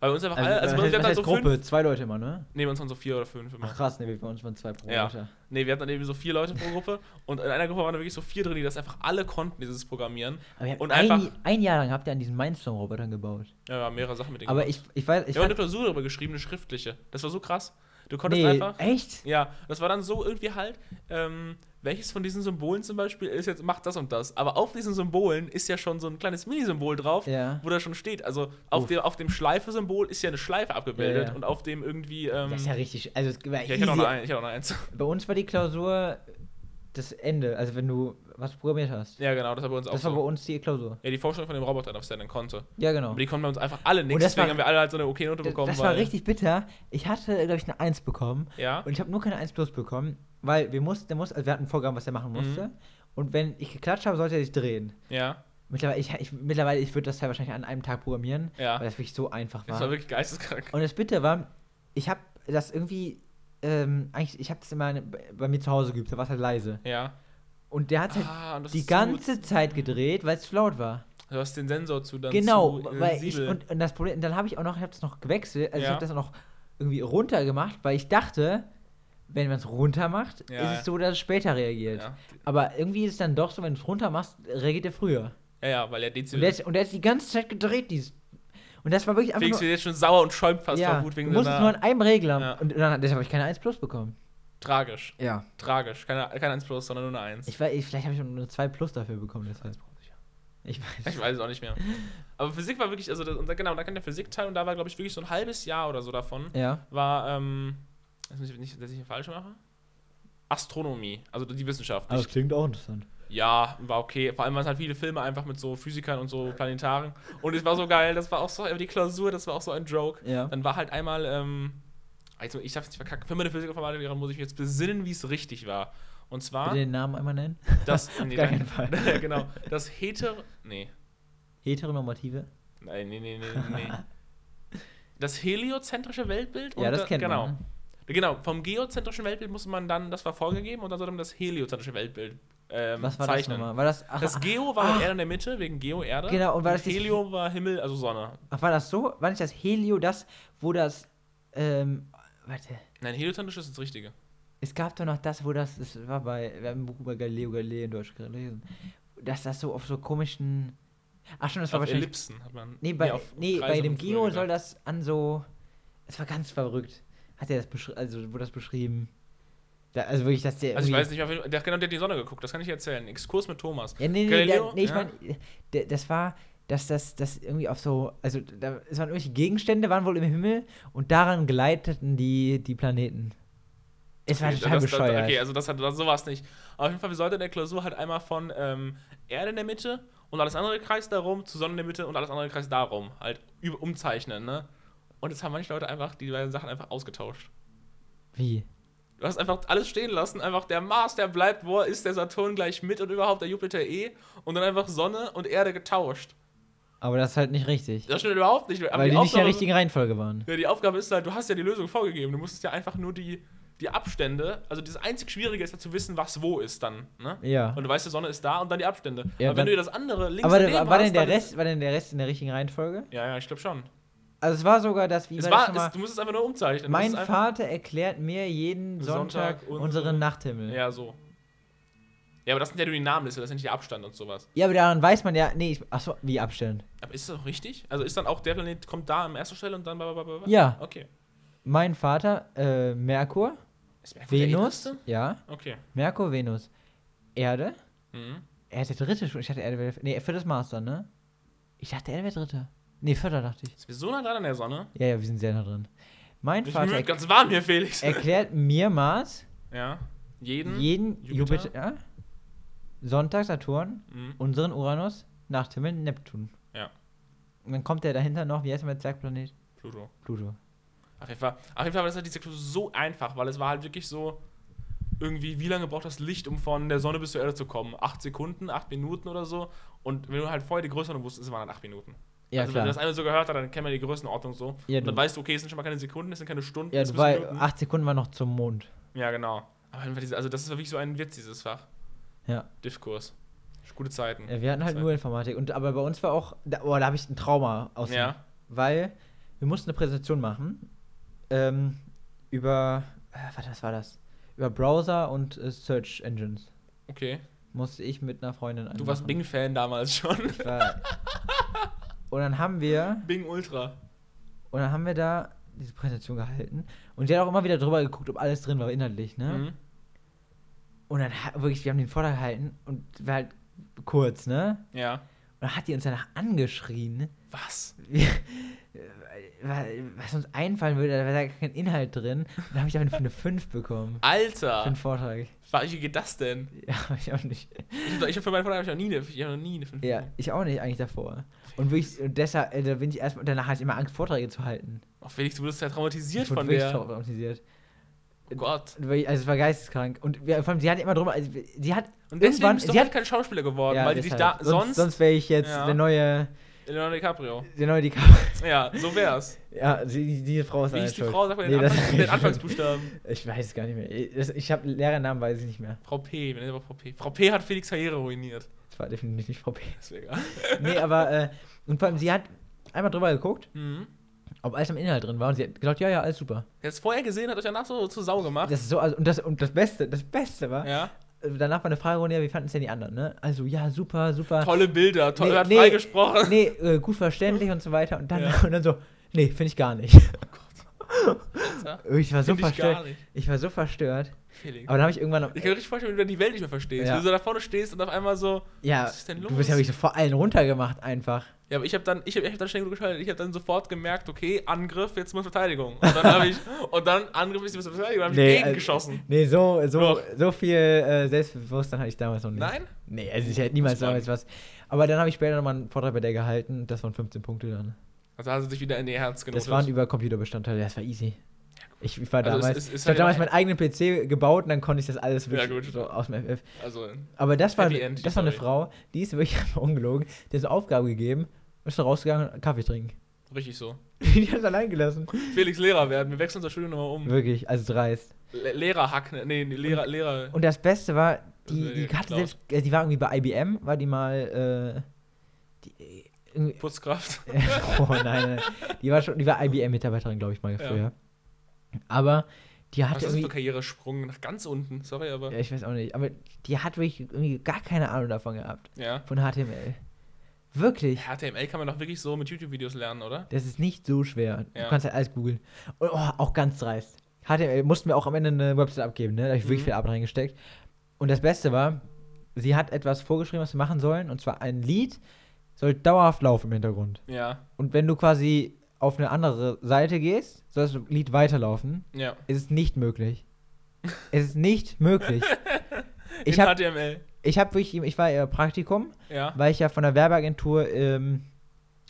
Bei uns einfach alle, also bei uns wir hatten halt so Gruppe? fünf. Zwei Leute immer, ne? Nee, bei uns waren so vier oder fünf immer. Ach krass, ne, bei uns waren zwei pro Ja. Leute. Nee, wir hatten dann eben so vier Leute pro Gruppe und in einer Gruppe waren da wirklich so vier drin, die das einfach alle konnten, dieses Programmieren. Aber ihr habt Und ein, einfach- ein Jahr lang habt ihr an diesen Mindstorm-Robotern gebaut. Ja, wir haben mehrere Sachen mit denen Aber gemacht. ich, ich weiß, ich wir haben eine Klausur darüber geschrieben, eine schriftliche. Das war so krass. Du konntest Nee, einfach. echt? Ja, das war dann so irgendwie halt, ähm, welches von diesen Symbolen zum Beispiel ist jetzt, macht das und das. Aber auf diesen Symbolen ist ja schon so ein kleines Minisymbol drauf, Ja. wo da schon steht. Also auf Uff. dem, auf dem Schleife-Symbol ist ja eine Schleife abgebildet Ja, ja. und auf dem irgendwie. Ähm, Das ist ja richtig. Also, es war ja, ich hatte auch easy. noch, ein, ich hatte auch noch eins. Bei uns war die Klausur das Ende. Also, wenn du was programmiert hast. Ja, genau, das war bei uns auch Das war bei so. uns die Klausur. Ja, die Vorstellung von dem Roboter, was der dann konnte. Ja, genau. Aber die konnten bei uns einfach alle nichts, das deswegen war- haben wir alle halt so eine okay Note Das, bekommen. das war richtig bitter. Ich hatte, glaube ich, eine 1 bekommen. Ja. Und ich habe nur keine 1 plus bekommen, weil wir mussten, der muss, also wir hatten ein Vorgaben, was er machen musste. Mhm. Und wenn ich geklatscht habe, sollte er sich drehen. Ja. Mittlerweile, ich, ich, mittlerweile, ich würde das ja wahrscheinlich an einem Tag programmieren, Ja. weil das wirklich so einfach Das war. war wirklich geisteskrank. Und das Bitte war, ich habe das irgendwie, ähm, eigentlich, ich habe das immer bei mir zu Hause geübt, da war es halt leise. Ja. Und der hat halt Ah, und die ganze Zeit gedreht, weil es zu laut war. Du hast den Sensor zu dann genau, zu, weil ich, und, und das Problem, dann habe ich auch noch, ich habe das noch gewechselt, also ich Ja. habe das auch noch irgendwie runter gemacht, weil ich dachte, wenn man es runter macht, Ja, ist es so, dass es später reagiert. ja. Aber irgendwie ist es dann doch so, wenn du es runter machst, reagiert er früher. ja, ja, weil er Und der, ist, und der ist die ganze Zeit gedreht, dieses. Und das war wirklich einfach Felix nur, jetzt schon sauer und schäumt fast ja, vor Wut wegen du musst es nur an einem Regler. Ja. Und dann, deshalb habe ich keine 1 Plus bekommen. Tragisch. Ja. Tragisch. Keine, kein 1 Plus, sondern nur eine 1. Ich weiß, ich, vielleicht habe ich nur eine 2 Plus dafür bekommen. Deshalb. Ich weiß. Ich weiß es auch nicht mehr. Aber Physik war wirklich, also das, und da- genau, da kann der Physikteil und da war, glaube ich, wirklich so ein halbes Jahr oder so davon, Ja. war, ähm, jetzt muss ich nicht, dass ich hier falsch mache. Astronomie, also die Wissenschaft. Ich, das klingt auch interessant. Ja, war okay. Vor allem waren es halt viele Filme einfach mit so Physikern und so Planetaren. Und es war so geil, das war auch so, die Klausur, das war auch so ein Joke. Ja. Dann war halt einmal, ähm, also ich darf es nicht verkacken, für meine Physikerformatlehrerin muss ich mich jetzt besinnen, wie es richtig war. Und zwar Bitte den Namen einmal nennen. das, nee, danke. keinen Fall. genau, das Heter, nee, Heteronormative. nein, nee, nee, nee, nee. Das heliozentrische Weltbild? Ja, das da- kennt genau. man. Genau, vom geozentrischen Weltbild musste man dann, das war vorgegeben, und dann sollte man das heliozentrische Weltbild ähm, Was war zeichnen. das nochmal? War das. Ach, Das Geo war ach, mit Erde in der Mitte, wegen Geo-Erde. Genau, und war das das- Helio war Himmel, also Sonne. ach, war das so? War nicht das Helio das, wo das. Ähm, warte. Nein, heliozentrisch ist das Richtige. Es gab doch noch das, wo das. Das war bei. Wir haben ein Buch über Galileo Galilei in Deutsch gelesen. Dass das so auf so komischen. Ach schon, das war Auf wahrscheinlich. Ellipsen hat man. Nee, bei, auf nee, bei dem Geo soll das an so. Es war ganz verrückt. Hat er das beschrieben? Also, wurde das beschrieben? Da, also wirklich, dass der. Also ich weiß nicht, auf jeden Fall- der, genau, der hat die Sonne geguckt, das kann ich erzählen. Exkurs mit Thomas. Ja, nee, nee, der, Galileo? nee ich Ja. meine, der- das war, dass das, das irgendwie auf so, also da, es waren irgendwelche Gegenstände, waren wohl im Himmel und daran gleiteten die, die Planeten. Es war Okay, total das, das, bescheuert. okay, also das hat das, so war es nicht. Auf jeden Fall, wir sollten in der Klausur halt einmal von ähm, Erde in der Mitte und alles andere Kreis darum, zu Sonne in der Mitte und alles andere Kreis darum. Halt über, umzeichnen, ne? Und jetzt haben manche Leute einfach die beiden Sachen einfach ausgetauscht. Wie? Du hast einfach alles stehen lassen, einfach der Mars, der bleibt, wo er ist, der Saturn gleich mit und überhaupt der Jupiter eh und dann einfach Sonne und Erde getauscht. Aber das ist halt nicht richtig. Das stimmt überhaupt nicht. Aber weil die, nicht in der Aufgabe- richtigen Reihenfolge waren. Ja, die Aufgabe ist halt, du hast ja die Lösung vorgegeben. Du musstest ja einfach nur die, die Abstände, also das einzig Schwierige ist ja zu wissen, was wo ist dann. Ne? Ja. Und du weißt, die Sonne ist da und dann die Abstände. Ja, Aber wenn du dir das andere links Aber der, war, denn hast, der dann- Rest, war denn der Rest in der richtigen Reihenfolge? Ja, ja, ich glaube schon. Also es war sogar das, wie Es war das es, du musst es einfach nur umzeichnen. Mein Vater erklärt mir jeden Sonntag Sonntag, unsere- unseren Nachthimmel. Ja, so. Ja, aber das sind ja nur die Namenliste, das ist ja nicht der Abstand und sowas. Ja, aber daran weiß man ja, nee, ich, achso, wie Abstand. Aber ist das auch richtig? Also ist dann auch der Planet, kommt da an erster Stelle und dann. blablabla? Ja. Okay. Mein Vater, äh, Merkur, Ist Merkur Venus, ja, Okay. Merkur, Venus, Erde, Mhm. er ist der dritte ich dachte Erde wäre, nee, viertes Master, ne? Ich dachte Erde wäre dritter. Nee, vierter dachte ich. Ist wir so nah dran an der Sonne? Ja, ja, wir sind sehr nah drin. Mein Ich Vater bin ganz warm hier, Felix. erklärt mir Mars, ja. Jeden. jeden Jupiter? Jupiter, ja, Sonntag, Saturn, Mhm. unseren Uranus, Nachthimmel, Neptun. Ja. Und dann kommt der dahinter noch, wie heißt der Zwergplanet? Pluto. Pluto. Auf jeden Fall, auf jeden Fall war das halt diese Klausur so einfach, weil es war halt wirklich so, irgendwie, wie lange braucht das Licht, um von der Sonne bis zur Erde zu kommen? Acht Sekunden, acht Minuten oder so. Und wenn du halt vorher die Größenordnung wusstest, es waren dann acht Minuten. Ja, also wenn klar. du das einmal so gehört hast, dann kennt man die Größenordnung so. Ja, und dann weißt du, okay, es sind schon mal keine Sekunden, es sind keine Stunden, ja, es war, Minuten. acht Sekunden war noch zum Mond. Ja, genau. Aber diese, also das ist wirklich so ein Witz, dieses Fach. Ja. Diff-Kurs. Gute Zeiten. ja wir hatten halt Zeit. nur Informatik. Und, aber bei uns war auch, da, oh, da habe ich ein Trauma aus. Ja. Weil wir mussten eine Präsentation machen ähm, über, äh, was war das? Über Browser und äh, Search Engines. Okay. Musste ich mit einer Freundin Du warst. Bing-Fan damals schon. Ich war- und dann haben wir, Bing Ultra. und dann haben wir da diese Präsentation gehalten und sie hat auch immer wieder drüber geguckt, ob alles drin war, inhaltlich, ne? Mhm. Und dann wirklich, wir haben den Vortrag gehalten und war halt kurz, ne? Ja. Und dann hat die uns danach angeschrien, Was? wir, was uns einfallen würde, da wäre da kein Inhalt drin. Dann habe ich aber eine 5 bekommen. Für Alter! einen Vortrag. Wie geht das denn? Ja, ich auch nicht. Ich, hab- für meinen Vortrag hab ich noch nie eine, ich noch nie eine 5 Ja, ich auch nicht eigentlich davor. Und wirklich, und deshalb, äh, da bin ich erstmal, danach hatte ich immer Angst, Vorträge zu halten. Auch Felix, du wurdest ja traumatisiert Ich wurde von der. traumatisiert. Oh Gott. Also es war geisteskrank. Und vor allem, sie hat immer drüber, also sie hat Und deswegen irgendwann, bist du sie halt hat, kein Schauspieler geworden, ja, weil die dich deshalb. da sonst, sonst. sonst wäre ich jetzt Ja. der neue, Leonardo DiCaprio. der neue DiCaprio. Ja, so wär's. Ja, die, diese Frau ist Wie der die Schuld. Frau? Sag mal Nee, den, das- Anfangs, den Anfangsbuchstaben. Ich weiß es gar nicht mehr. Ich, das- ich habe Lehrernamen, weiß ich nicht mehr. Frau P. Wir nennen Frau P. Frau P. hat Felix Karriere ruiniert. Das war definitiv nicht Frau P. Ist mir egal. Nee, aber, äh, und vor allem, sie hat einmal drüber geguckt, Mhm. ob alles am Inhalt drin war und sie hat gesagt, ja, ja, alles super. Es vorher gesehen, hat euch danach so zu Sau gemacht. Das ist so, also, und das, und das Beste, das Beste war, ja. Danach war eine Fragerunde, ja, wie fanden es denn die anderen, ne? Also, ja, super, super. Tolle Bilder, toll, Nee, hat nee. freigesprochen. Nee, äh, gut verständlich und so weiter. Und dann, Ja. und dann so, nee, finde ich gar nicht. Alter. Ich war so Find ich verstört. gar nicht. Ich war so verstört. Felix. Aber dann habe ich irgendwann noch, Ich kann mir richtig vorstellen, wie du die Welt nicht mehr verstehst. Ja. Wie du so da vorne stehst und auf einmal so. ja, was ist denn du los? bist ja wirklich so vor allen runtergemacht einfach. Ja, aber ich habe dann, ich hab, ich hab dann schnell geschaltet. Ich habe dann sofort gemerkt, okay, Angriff, jetzt muss Verteidigung. Und dann habe ich, und dann Angriff ist die Verteidigung, dann habe ich Nee, gegengeschossen. Nee, so, so, Doch. so viel äh, Selbstbewusstsein hatte ich damals noch nicht. Nein? Nee, also ich hätte niemals Muss damals was. Aber dann habe ich später nochmal einen Vortrag bei der gehalten. Das waren 15 Punkte dann. Also hast du dich wieder in ihr Herz genommen. Das waren über Computerbestandteile. Das war easy. Ich, ich war Also es damals, ist- ist ich habe halt damals meinen eigenen PC gebaut und dann konnte ich das alles wirklich gut. so aus dem FF. Also, Aber das war, End, das war eine. Frau, die ist wirklich ungelogen. Die hat eine Aufgabe gegeben, ist dann rausgegangen und Kaffee trinken. richtig so. die hat es allein gelassen. Felix Lehrer werden. Wir wechseln unser Studium nochmal um. Wirklich, also dreist. Le Lehrerhack, ne? Nee, Lehrer, Lehrer. Und das Beste war, die, Das die hatte selbst, die war irgendwie bei IBM, war die mal, äh, die, äh, Putzkraft. oh nein, nein, die war schon, die war IBM-Mitarbeiterin, glaube ich mal Ja. Aber die Was hatte ist das für Karrieresprung nach ganz unten? Sorry, aber. ja, ich weiß auch nicht, aber die hat wirklich irgendwie gar keine Ahnung davon gehabt, Ja. von HTML. Wirklich. HTML kann man doch wirklich so mit YouTube-Videos lernen, oder? Das ist nicht so schwer. Du Ja. kannst halt alles googeln. Und oh, auch ganz dreist. HTML mussten wir auch am Ende eine Website abgeben, ne? Da habe ich wirklich Mhm. viel Arbeit reingesteckt. Und das Beste war, sie hat etwas vorgeschrieben, was wir machen sollen. Und zwar ein Lied soll dauerhaft laufen im Hintergrund. Ja. Und wenn du quasi auf eine andere Seite gehst, soll das Lied weiterlaufen. Ja. Es ist nicht möglich. es ist nicht möglich. Ich habe HTML. ich hab wirklich, ich war ja Praktikum, Ja. weil ich ja von der Werbeagentur, ähm,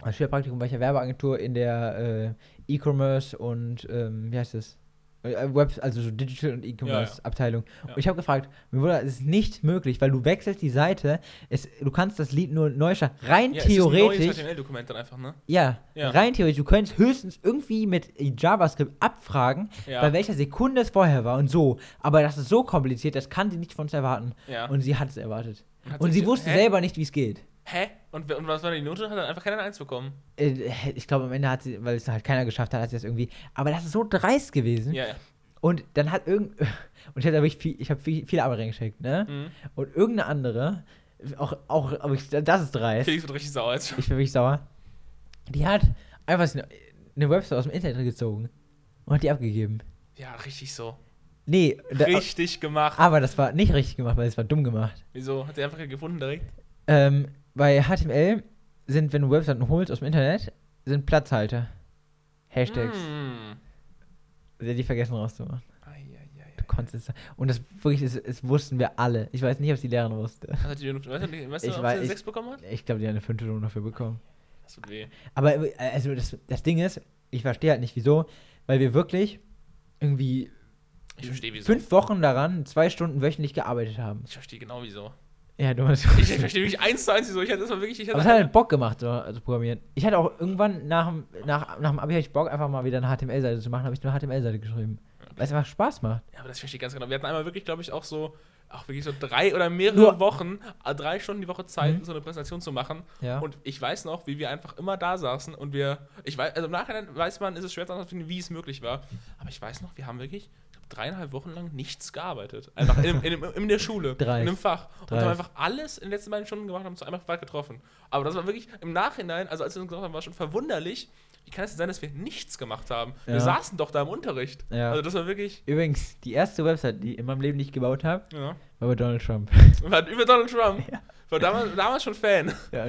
als Schwerpraktikum war ich ja Werbeagentur in der äh, E-Commerce und, ähm, wie heißt das? Äh, Web, also so Digital und E-Commerce-Abteilung. Ja. Und ich habe gefragt, mir wurde, es ist nicht möglich, weil du wechselst die Seite, es, du kannst das Lied nur neu starten. Rein Ja, theoretisch, HTML-Dokument dann einfach, ne? ja, Ja. rein theoretisch, du könntest höchstens irgendwie mit JavaScript abfragen, Ja. bei welcher Sekunde es vorher war und so. Aber das ist so kompliziert, das kann sie nicht von uns erwarten. Ja. Und sie hat es erwartet. hat Und sich- sie wusste hä? selber nicht, wie es geht. Hä? Und, und was war denn die Note? Hat er einfach keine Eins bekommen. Äh, Ich glaube, am Ende hat sie, weil es halt keiner geschafft hat, hat sie das irgendwie. Aber das ist so dreist gewesen. Ja, ja. Und dann hat irgend. Und ich habe wirklich viel, ich habe viel, viel Arbeit reingesteckt, ne? Mhm. Und irgendeine andere, auch, auch, aber ich, das ist dreist. Felix wird richtig sauer jetzt schon. Ich bin wirklich sauer. Die hat einfach eine, eine Website aus dem Internet gezogen und hat die abgegeben. Ja, richtig so. Nee, da, Richtig gemacht. aber das war nicht richtig gemacht, weil es war dumm gemacht. Wieso? Hat er einfach gefunden direkt? Ähm, bei HTML sind, wenn du Webseiten holst aus dem Internet, sind Platzhalter. Hashtags. Mm. Die vergessen rauszumachen. Du konntest es. Und das wirklich, es, es wussten wir alle. Ich weiß nicht, ob es die Lehrerin wusste. Was hat die denn, weißt du, weißt du Ich ob weiß- sie eine ich- 6 bekommen hat? Ich glaube, die hat eine fünfte Note dafür bekommen. Das tut weh. Aber äh, also das, das Ding ist, ich verstehe halt nicht wieso, weil wir wirklich irgendwie Ich verstehe wieso. fünf Wochen daran, zwei Stunden wöchentlich gearbeitet haben. Ich verstehe genau wieso. Ja, du hast. Ich verstehe wirklich eins zu eins wieso. Ich hatte das mal wirklich. Ich Aber es hatte hat halt Bock gemacht, so also programmieren. Ich hatte auch irgendwann nach, dem- nach, nach dem Abi hatte ich Bock, einfach mal wieder eine HTML-Seite zu machen, habe ich eine HTML-Seite geschrieben. Weil es einfach Spaß macht. ja, aber das verstehe ich ganz genau. Wir hatten einmal wirklich, glaube ich, auch so, auch wirklich so drei oder mehrere Nur- Wochen, äh, drei Stunden die Woche Zeit, Mhm. so eine Präsentation zu machen. Ja. Und ich weiß noch, wie wir einfach immer da saßen und wir, ich weiß, also im Nachhinein weiß man, ist es schwer zu finden, wie es möglich war. Aber ich weiß noch, wir haben wirklich dreieinhalb Wochen lang nichts gearbeitet. Einfach in, in, in, der Schule, Dreist. in einem Fach. Und Dreist. haben einfach alles in den letzten beiden Stunden gemacht und haben uns einfach weit getroffen. Aber das war wirklich im Nachhinein, also als wir uns gesagt haben, war schon verwunderlich. Wie kann es denn sein, dass wir nichts gemacht haben? Wir Ja. saßen doch da im Unterricht. Ja. Also das war wirklich. Übrigens, die erste Website, die ich in meinem Leben nicht gebaut habe, Ja. war bei Donald Trump. War über Donald Trump. War damals, damals schon Fan. ja,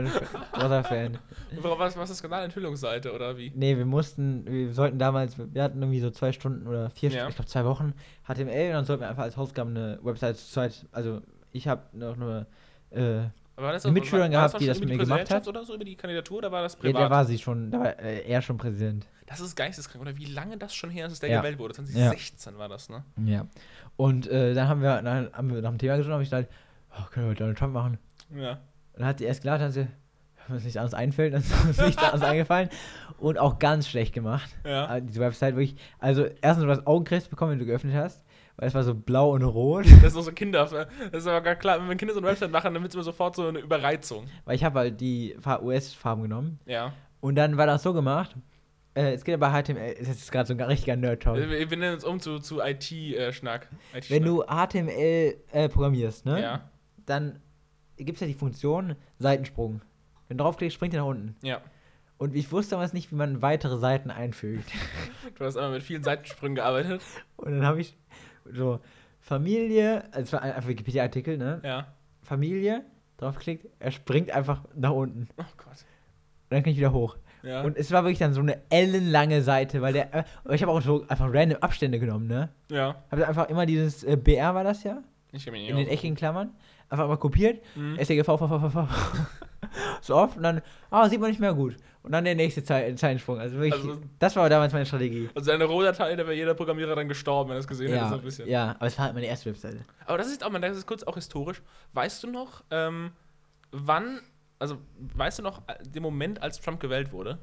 großer Fan. Was, was ist das Enthüllungsseite oder wie? Nee, wir mussten, wir sollten damals, wir hatten irgendwie so zwei Stunden oder vier Ja. Stunden, ich glaube zwei Wochen HTML und dann sollten wir einfach als Hausaufgaben eine Website zu zweit, also ich habe noch nur, äh, war das Eine Mitschülerin war- war gehabt, die schon das mit die mir gemacht hat. oder so über die Kandidatur oder war das ja, privat? der war sie schon, da war äh, er schon Präsident. das ist geisteskrank. Oder wie lange das schon her ist, dass der Ja. gewählt wurde? 2016 war das, ne? Ja. Und äh, dann haben wir, dann haben wir nach dem Thema und habe ich gesagt, oh, können wir Donald Trump machen? Ja. Und dann hat sie erst gelacht, dann hat sie, wenn uns nichts anderes einfällt, dann ist nichts anderes eingefallen. Und auch ganz schlecht gemacht. Ja. Äh, Diese Website wirklich, also erstens, du hast Augenkrebs bekommen, wenn du geöffnet hast, weil es war so blau und rot. Das ist auch so Kinder. Das ist aber gar klar, wenn Kinder so eine Website machen, dann wird es immer sofort so eine Überreizung. Weil ich habe halt die US-Farben genommen. Ja. Und dann war das so gemacht. Äh, es geht aber HTML, das ist gerade so ein richtiger Nerd-Talk. Wir, wir nennen uns um zu, zu IT-Schnack. IT Wenn du HTML äh, programmierst, ne? Ja. Dann gibt es ja die Funktion Seitensprung. Wenn du draufklickst, springt er nach unten. Ja. Und ich wusste damals nicht, wie man weitere Seiten einfügt. Du hast einmal mit vielen Seitensprüngen gearbeitet. Und dann habe ich so Familie, also es war ein einfach Wikipedia-Artikel, ne? Ja. Familie, draufgeklickt, er springt einfach nach unten. Oh Gott. Und dann kann ich wieder hoch. Ja. Und es war wirklich dann so eine ellenlange Seite, weil der. Ich habe auch so einfach random Abstände genommen, ne? ja. Habe einfach immer dieses äh, BR war das ja, Ich kenne mich nicht in den eckigen Klammern. Einfach mal kopiert, Mhm. STGV, V, V, V, V. so oft und dann, ah, sieht man nicht mehr gut. Und dann der nächste Zei Zeitensprung. Also wirklich, Also- das war damals meine Strategie. Also deine Rohdatei, da wäre jeder Programmierer dann gestorben, wenn er es gesehen hätte, so Ja, ein bisschen. ja, aber es war halt meine erste Webseite. Aber das ist auch mal, das ist kurz auch historisch. Weißt du noch, ähm, wann, also weißt du noch äh, den Moment, als Trump gewählt wurde?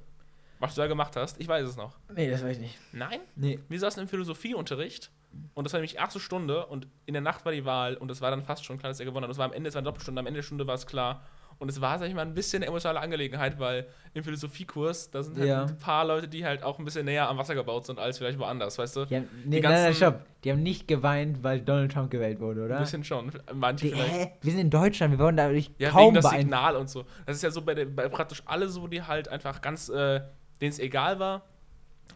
Was du da gemacht hast? Ich weiß es noch. Nee, das weiß ich nicht. Nein? Nee. Wir saßen im Philosophieunterricht und das war nämlich erste Stunde und in der Nacht war die Wahl und es war dann fast schon klar, dass er gewonnen hat. Und es war am Ende, es war eine Doppelstunde, am Ende der Stunde war es klar. Und es war, sag ich mal, ein bisschen eine emotionale Angelegenheit, weil im Philosophiekurs, da sind halt Ja. ein paar Leute, die halt auch ein bisschen näher am Wasser gebaut sind als vielleicht woanders, weißt du? Die haben, nee, Die nein, nein, ganzen- stopp. Die haben nicht geweint, weil Donald Trump gewählt wurde, oder? Ein bisschen schon. Manche Die, vielleicht. hä? Wir sind in Deutschland, wir wurden dadurch Ja, kaum wegen das. Signal und so. Das ist ja so bei, der, bei praktisch alle so, die halt einfach ganz, äh, denen es egal war,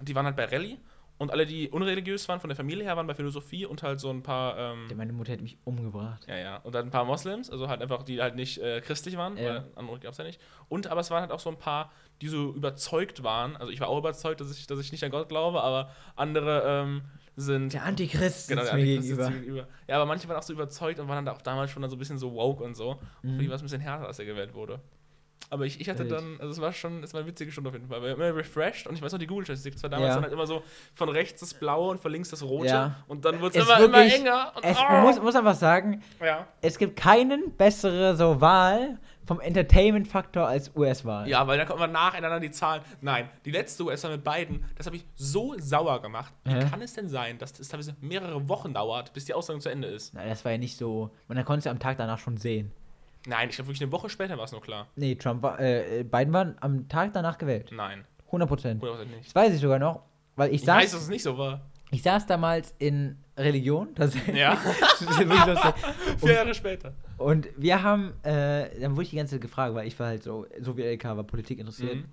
die waren halt bei Rallye. Und alle, die unreligiös waren, von der Familie her, waren bei Philosophie und halt so ein paar, ähm, Meine Mutter hätte mich umgebracht. ja, ja, und dann ein paar Moslems, also halt einfach, die halt nicht äh, christlich waren, Ja. weil andere gab es ja nicht. Und aber es waren halt auch so ein paar, die so überzeugt waren. Also ich war auch überzeugt, dass ich, dass ich nicht an Gott glaube, aber andere ähm, sind. Der Antichrist Genau, der Antichrist gegenüber. mir gegenüber. Ja, aber manche waren auch so überzeugt und waren dann auch damals schon dann so ein bisschen so woke und so. Mhm. Für die war es ein bisschen härter, als er gewählt wurde. Aber ich, ich hatte dann, also es war schon, es war eine witzige Stunde auf jeden Fall. Wir haben immer refreshed und ich weiß noch die Google-Statistik. Es war damals Ja. dann halt immer so von rechts das Blaue und von links das Rote. Ja. Und dann wurde Es es immer, immer enger. Und, Es, oh! man muss, muss einfach sagen, ja. es gibt keinen bessere so Wahl vom Entertainment-Faktor als US-Wahl. ja, weil da kommt man nacheinander die Zahlen. Nein, die letzte US-Wahl mit beiden, das habe ich so sauer gemacht. Wie Hä? kann es denn sein, dass das teilweise mehrere Wochen dauert, bis die Aussage zu Ende ist? Nein, das war ja nicht so. Man konnte es ja am Tag danach schon sehen. Nein, ich glaube wirklich eine Woche später war es nur klar. Nee, Trump war, äh, Biden waren am Tag danach gewählt. Nein, 100 Prozent. 100% nicht. Das weiß ich sogar noch, weil ich, Ich weiß, dass saß, es nicht so war. ich saß damals in Religion. Das, Ja, vier Jahre später. Und wir haben, äh, dann wurde ich die ganze Zeit gefragt, weil ich war halt so, so wie LK war Politik interessiert. Mhm.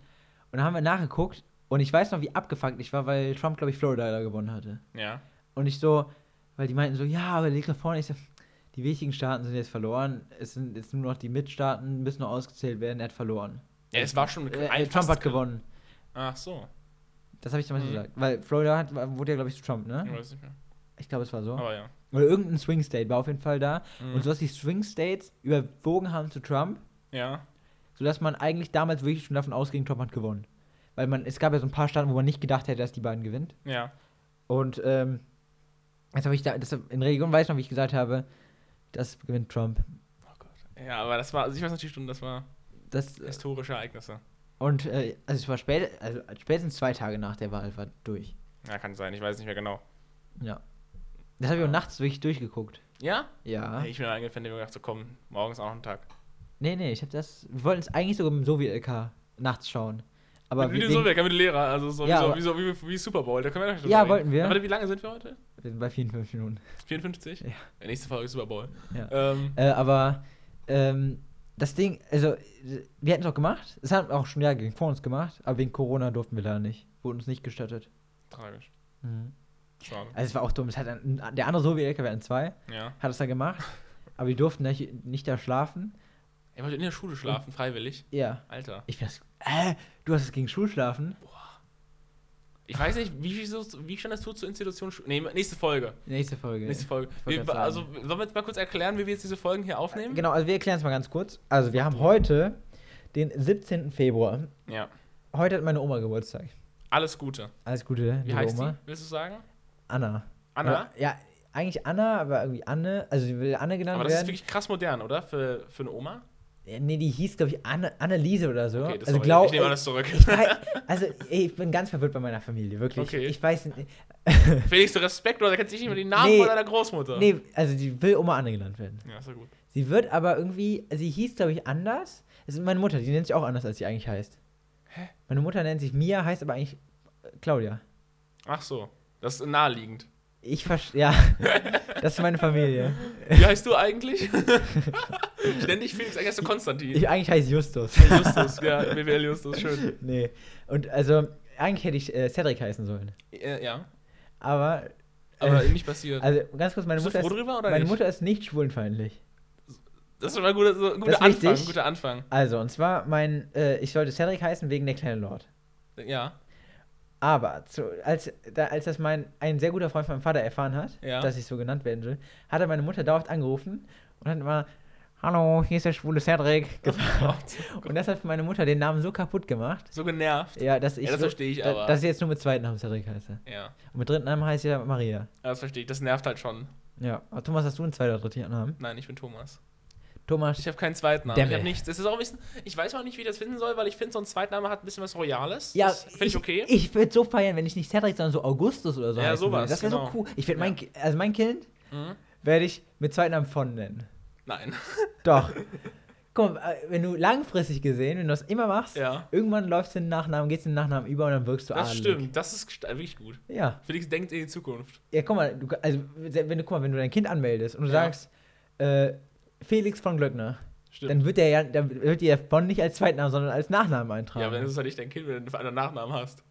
Und dann haben wir nachgeguckt und ich weiß noch, wie abgefuckt ich war, weil Trump, glaube ich, Florida da gewonnen hatte. Ja. Und ich so, weil die meinten so, ja, aber liegt nach vorne. Ich so, die wichtigen Staaten sind jetzt verloren. Es sind jetzt nur noch die Mitstaaten, müssen noch ausgezählt werden. Er hat verloren. Ja, es war schon Äh, ein- Trump fast hat gewonnen. Ach so. Das habe ich damals Mhm. gesagt. Weil Florida hat, wurde ja, glaube ich, zu Trump, Ich ne? weiß nicht mehr. Ich glaube, es war so. Aber ja. Oder irgendein Swing State war auf jeden Fall da. Mhm. Und so, dass die Swing States überwogen haben zu Trump, Ja. sodass man eigentlich damals wirklich schon davon ausging, Trump hat gewonnen. Weil man, es gab ja so ein paar Staaten, wo man nicht gedacht hätte, dass die beiden gewinnt. Ja. Und ähm, jetzt habe ich da, das, in Religion weiß ich noch, wie ich gesagt habe, das gewinnt Trump. Oh Gott. Ja, aber das war, also ich weiß die Stunde, das war Das, historische Ereignisse. und äh, also es war spät, also spätestens zwei Tage nach der Wahl war durch. Ja, kann sein, ich weiß nicht mehr genau. Ja. Das habe ich auch nachts wirklich durchgeguckt. Ja? Ja. Ich bin eingefallen, ich gedacht, so komm, morgen ist auch noch ein Tag. Nee, nee, ich habe das. Wir wollten es eigentlich sogar im Sowie-LK nachts schauen. Aber wie, wir, so weg, mit Lehrer, also so, Ja, wie, so, wie, so wie, wie Super Bowl, da können wir doch Ja, wollten wir. Warte, wie lange sind wir heute? wir sind bei 54 Minuten. 54? Ja. nächste Folge ist Super Bowl. Ja. Ähm, Äh, aber ähm, das Ding, also wir hätten es auch gemacht. Es haben auch schon ja gegen vor uns gemacht, aber wegen Corona durften wir da nicht. Wurde uns nicht gestattet. tragisch. Mhm. Schade. Also es war auch dumm. Es hat ein, der andere so wie LKW an zwei Ja. hat es da gemacht, aber wir durften nicht, nicht da schlafen. Er wollte in der Schule schlafen, freiwillig. Ja. Alter. Ich weiß. Äh, du hast es gegen Schulschlafen? Ich weiß nicht, wie, wie, wie stand das zu zur Institution? Nee, nächste Folge. Nächste Folge. Nächste Folge. Wir, also, sollen wir jetzt mal kurz erklären, wie wir jetzt diese Folgen hier aufnehmen? Genau, also wir erklären es mal ganz kurz. Also wir haben heute den 17. Februar. Ja. Heute hat meine Oma Geburtstag. Alles Gute. Alles Gute, Wie heißt Oma. die? Willst du sagen? Anna. Anna? Ja, eigentlich Anna, aber irgendwie Anne. Also sie will Anne genannt Aber das ist werden. wirklich krass modern, oder? Für, für eine Oma? Ja, nee, die hieß, glaube ich, Anne, Anneliese oder so. Okay, das also glaub, ich nehme alles zurück. ich weiß, also ey, ich bin ganz verwirrt bei meiner Familie, wirklich. Okay. Ich weiß nicht. Felix, du Respekt, oder kennst du nicht mehr den Namen Nee. von deiner Großmutter? Nee, also die will Oma Anne genannt werden. Ja, ist ja gut. Sie wird aber irgendwie, sie hieß, glaube ich, anders. Es ist meine Mutter, die nennt sich auch anders, als sie eigentlich heißt. Hä? Meine Mutter nennt sich Mia, heißt aber eigentlich äh, Claudia. Ach so. Das ist naheliegend. Ich verstehe, ja. das ist meine Familie. Wie heißt du eigentlich? ich nenne dich Felix, eigentlich heißt du Konstantin. Ich, eigentlich heiße Justus. Justus, ja, BWL Justus, schön. nee. Und also, eigentlich hätte ich äh, Cedric heißen sollen. Äh, ja, Aber, aber äh, nicht passiert. also ganz kurz, meine Mutter, froh ist, drüber oder meine nicht? Mutter ist nicht schwulenfeindlich. Das ist schon mal ein guter, so, guter Anfang. Guter Anfang. Also, und zwar, mein, äh, ich sollte Cedric heißen wegen der kleine Lord. Ja. Aber zu, als, da, als das mein ein sehr guter Freund von meinem Vater erfahren hat, Ja. dass ich so genannt werden will, hat er meine Mutter dauerhaft angerufen und hat immer, Hallo, hier ist der schwule Cedric. gesagt. und das hat für meine Mutter den Namen so kaputt gemacht, So genervt. ja, dass ich, Ja, das so, verstehe ich aber. dass ich jetzt nur mit zweiten Namen Cedric heiße. Ja, Und mit dritten Namen heiße ich ja Maria. Ja, das verstehe ich. Das nervt halt schon. Ja, aber Thomas, hast du einen zweiten oder dritten Namen? Nein, ich bin Thomas. Thomas, Ich habe keinen zweiten Namen. Demmel. Ich habe nichts. Das ist auch ein bisschen. Ich weiß auch nicht, wie ich das finden soll, weil ich finde, so ein Zweitname hat ein bisschen was Royales. ja, finde ich okay. Ich würde so feiern, wenn ich nicht Cedric, sondern so Augustus oder so Ja, sowas, würde. Das wäre genau. so cool. Ich werde mein, also mein Kind Mhm. werde ich mit zweiten Namen von nennen. Nein. Doch. Guck mal, äh, wenn du langfristig gesehen, wenn du das immer machst, Ja. irgendwann läufst du den Nachnamen, gehst den Nachnamen über und dann wirkst du Das adelig. stimmt. Das ist wirklich gut. Ja. Felix denkt in die Zukunft. Ja, guck mal, du, also wenn du guck mal, wenn du dein Kind anmeldest und du Ja. sagst äh, Felix von Glöckner, Stimmt. dann wird der ja, dann wird der von nicht als Zweitnamen, sondern als Nachnamen eintragen. ja, aber dann ist es halt nicht dein Kind, wenn du einen Nachnamen hast.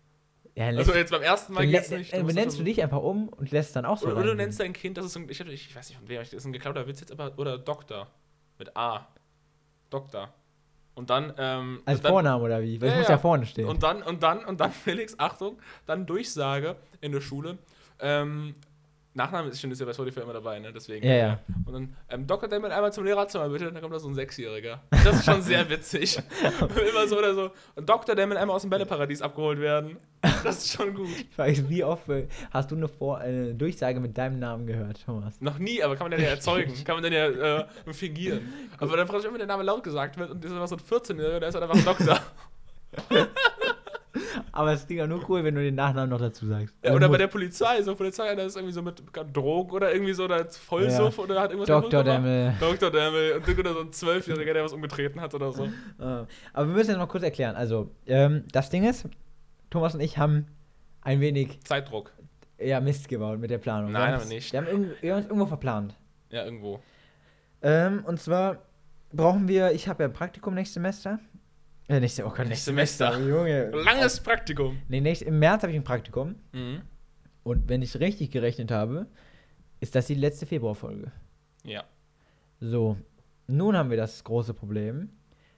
ja, dann Also jetzt beim ersten Mal dann geht's nicht. dann musst benennst du dich einfach um und lässt es dann auch so Oder, oder du nennst dein Kind, das ist ein, ich, hab, ich weiß nicht von wem, das ist ein geklauter Witz jetzt, aber, oder Doktor. Mit A. Doktor. Und dann, ähm. Als dann, Vorname oder wie? Weil Ja, muss ja. ja vorne stehen. Und dann, und dann, und dann, Felix, Achtung, dann Durchsage in der Schule. Ähm, Nachname ist schon ist ja bei Spotify immer dabei, ne? Deswegen. Ja, ja. Und dann, ähm, Dr. Demmel einmal zum Lehrerzimmer bitte, dann kommt da so ein Sechsjähriger. Das ist schon sehr witzig. immer so oder so. Und Dr. Demmel einmal aus dem Bälleparadies abgeholt werden. Das ist schon gut. ich mich, wie oft äh, hast du eine, Vor eine Durchsage mit deinem Namen gehört, Thomas? Noch nie, aber kann man dann ja erzeugen. kann man dann ja äh, fingieren. Aber dann frage ich immer, wenn der Name laut gesagt wird und das ist einfach so ein 14-Jähriger, der ist halt einfach ein Doktor. Aber es klingt auch nur cool, wenn du den Nachnamen noch dazu sagst. Ja, oder bei der Polizei, so Polizei, der ist irgendwie so mit Drogen oder irgendwie so, da ist Vollsuff oder hat irgendwas Dr. Demmel. Dr. Demmel. Und oder so ein Zwölfjähriger, der was umgetreten hat oder so. Äh, Aber wir müssen jetzt mal kurz erklären. Also, ähm, das Ding ist, Thomas und ich haben ein wenig Zeitdruck. ja, Mist gebaut mit der Planung. Nein, aber nicht. Wir haben, irgend- wir haben uns irgendwo verplant. Ja, irgendwo. Ähm, und zwar brauchen wir, ich habe ja ein Praktikum nächstes Semester. Äh, nächstes, oh Gott, nächstes Semester. Semester. Junge. Langes Praktikum. Nee, nächst, im März habe ich ein Praktikum. Mhm. Und wenn ich richtig gerechnet habe, ist das die letzte Februarfolge. Ja. So, nun haben wir das große Problem,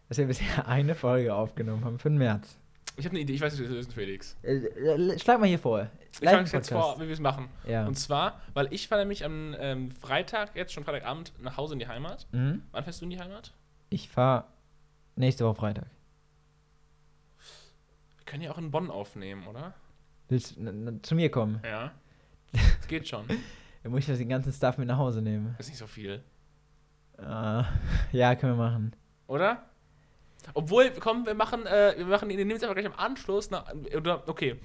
dass wir bisher eine Folge aufgenommen haben für den März. Ich habe eine Idee, ich weiß nicht, wie wir das lösen, Felix. Äh, äh, schlag mal hier vor. Ich schlage jetzt vor, wie wir es machen. Ja. Und zwar, weil ich fahre nämlich am ähm, Freitag, jetzt schon Freitagabend, nach Hause in die Heimat. Mhm. Wann fährst du in die Heimat? Ich fahre nächste Woche Freitag. Wir können ja auch in Bonn aufnehmen, oder? Willst du zu mir kommen? Ja. Das geht schon. Dann muss ich das den ganzen Stuff mit nach Hause nehmen. Ist nicht so viel. Äh, ja, können wir machen. Oder? Obwohl, komm, wir machen, äh, wir machen, wir nehmen es einfach gleich am Anschluss. Na, oder, okay.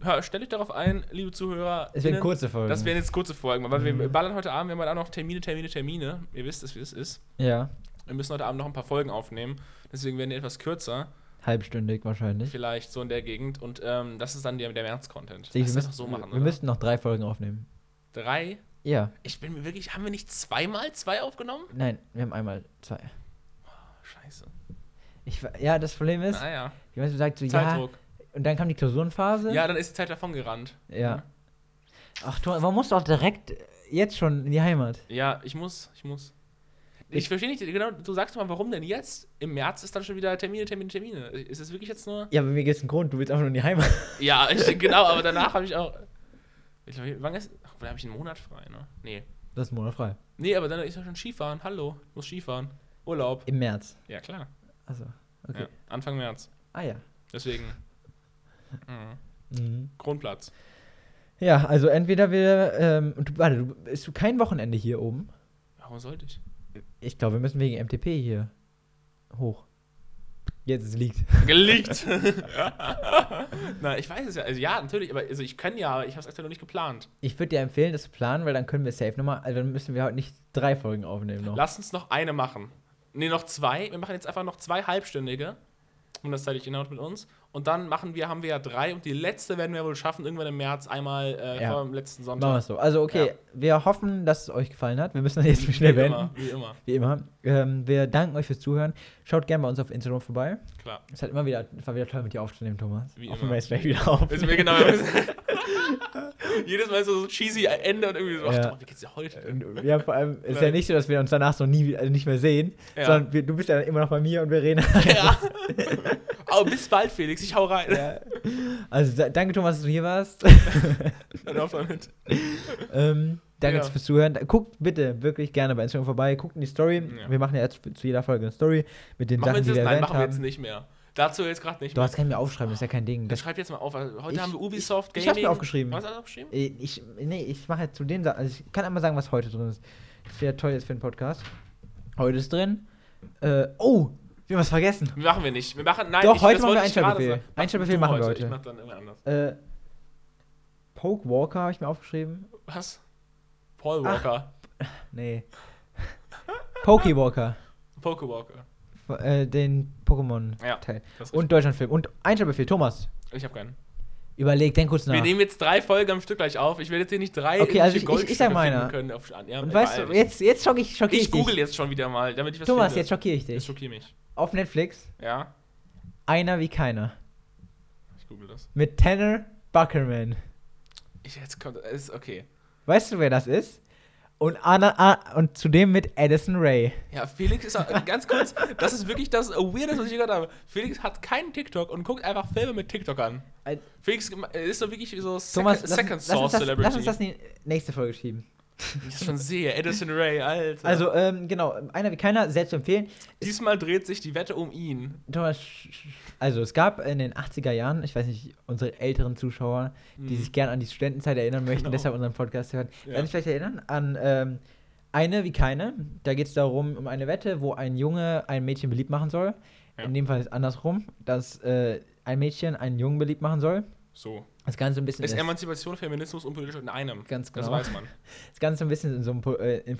Hör, stell dich darauf ein, liebe Zuhörer. Es werden kurze Folgen. Das werden jetzt kurze Folgen, weil wir Mhm. ballern heute Abend, wir haben halt auch noch Termine, Termine, Termine. Ihr wisst es, wie es ist. Ja. Wir müssen heute Abend noch ein paar Folgen aufnehmen. Deswegen werden die etwas kürzer. Halbstündig wahrscheinlich. Vielleicht so in der Gegend. Und ähm, das ist dann der, der März-Content. Wir müssen, doch so machen, wir müssten noch drei Folgen aufnehmen. Drei? Ja. Ich bin mir wirklich. Haben wir nicht zweimal zwei aufgenommen? Nein, wir haben einmal zwei. Scheiße. Ich, ja, das Problem ist, Naja. wie man so sagt, so, ja, Zeitdruck. und dann kam die Klausurenphase. Ja, dann ist die Zeit davon gerannt. Ja. Ach, du, warum musst du auch direkt jetzt schon in die Heimat? Ja, ich muss, ich muss. Ich verstehe nicht, genau, du sagst mal, warum denn jetzt? Im März ist dann schon wieder Termine, Termine, Termine. Ist es wirklich jetzt nur? Ja, bei mir gibt es einen Grund, du willst einfach nur in die Heimat. Ja, ich, genau, aber danach habe ich auch. Ich glaube, wann ist. Da habe ich einen Monat frei, ne? Nee. Das ist Monat frei. Nee, aber dann ist ja schon Skifahren. Hallo, ich muss Skifahren. Urlaub. Im März. Ja, klar. Also, okay. Ja, Anfang März. Ah ja. Deswegen. Mhm. Mhm. Grundplatz. Ja, also entweder wir, ähm, und du, warte, du, bist du kein Wochenende hier oben? Warum sollte ich? Ich glaube, wir müssen wegen MTP hier hoch. Jetzt es liegt. Geleakt. Na, ich weiß es ja. Also ja, natürlich, aber also ich kann ja, aber ich habe es aktuell noch nicht geplant. Ich würde dir empfehlen, das zu planen, weil dann können wir safe nochmal, also dann müssen wir heute nicht drei Folgen aufnehmen noch. Lass uns noch eine machen. Nee, noch zwei. Wir machen jetzt einfach noch zwei halbstündige. Und das zeige ich genau mit uns. Und dann machen wir, haben wir ja drei und die letzte werden wir wohl schaffen, irgendwann im März einmal äh, Ja. vor dem letzten Machen wir Sonntag. so. Also, okay, Ja. wir hoffen, dass es euch gefallen hat. Wir müssen jetzt schnell wie immer, beenden. wie immer. Wie immer. Ähm, wir danken euch fürs Zuhören. Schaut gerne bei uns auf Instagram vorbei. Klar. Es hat immer wieder, war wieder toll, mit dir aufzunehmen, Thomas. Wie Hoffen immer. wir jetzt gleich wieder auf. Ist mir genau. Jedes Mal so, so cheesy Ende und irgendwie so, ach, Ja. Wie geht's dir heute? Und ja, vor allem ist ja nicht so, dass wir uns danach so nie also nicht mehr sehen, Ja. sondern wir, du bist ja immer noch bei mir und wir reden. Ja. Aber bis bald, Felix. Ich hau rein. ja. Also da, danke Thomas, dass du hier warst. Dann auf damit. ähm, danke Ja. fürs Zuhören. Guckt bitte wirklich gerne bei Instagram vorbei. Guckt in die Story. Wir machen ja jetzt zu jeder Folge eine Story mit den Machen wir Sachen, jetzt die wir? Nein, erwähnt machen wir jetzt nicht mehr. Dazu jetzt gerade nicht Du mehr. hast keinen mehr aufschreiben, das ist ja kein Ding. Das, schreib jetzt mal auf. Also heute Ich- haben wir Ubisoft ich Gaming. hab's mir aufgeschrieben. Was hast du aufgeschrieben? Äh, ich, nee, ich mache jetzt zu den Sachen. Also ich kann einmal sagen, was heute drin ist. Das wäre toll jetzt für einen Podcast. Heute ist drin. Äh, oh, wir haben was vergessen. Machen wir nicht. Wir machen, nein, Doch, ich, heute das machen wir ich Einschaltbefehl du machen wir heute. Ich mach dann irgendwann anders. Äh, Poke Walker habe ich mir aufgeschrieben. Was? Paul Ach. Walker. Nee. Pokey Walker. Pokewalker. F- Äh, den Pokémon-Teil. Ja, Und Deutschlandfilm. Und Einschaltbefehl. Thomas. Ich habe keinen. überleg, denk kurz nach. Wir nehmen jetzt drei Folgen am Stück gleich auf. Ich werde jetzt hier nicht drei Okay, also ich- ich- ich sag finden können. Auf, ja, Und weißt du, dich. jetzt, jetzt schock ich, schockier Ich ich google dich. jetzt schon wieder mal, damit ich was Thomas, finde. jetzt schockiere ich dich. schockiert mich. Auf Netflix, Ja, einer wie keiner. ich google das. Mit Tanner Buckerman. Ich, jetzt kommt, ist okay. Weißt du, wer das ist? Und, Anna, ah, und zudem mit Addison Ray. Ja, Felix ist auch, ganz kurz, das ist wirklich das Weirdeste, was ich gehört habe. Felix hat keinen TikTok und guckt einfach Filme mit TikTok an. Felix ist so wirklich so Thomas, Second, lass, Second lass, Source das, Celebrity. lass uns das in die nächste Folge schieben. ich das schon sehe. Addison Ray, Alter. Also, ähm, genau, einer wie keiner, sehr zu empfehlen. Diesmal dreht sich die Wette um ihn. Thomas, also es gab in den 80er Jahren, ich weiß nicht, unsere älteren Zuschauer, die Mhm. sich gern an die Studentenzeit erinnern möchten, Genau. deshalb unseren Podcast hören, Ja. werden sich vielleicht erinnern an ähm, eine wie keine. Da geht es darum, um eine Wette, wo ein Junge ein Mädchen beliebt machen soll. Ja. In dem Fall ist es andersrum, dass äh, ein Mädchen einen Jungen beliebt machen soll. So. Das Ganze ein bisschen Ist ist- Emanzipation, Feminismus und Politik in einem. Ganz Das genau. weiß man. das Ganze ein bisschen in so einem äh, in,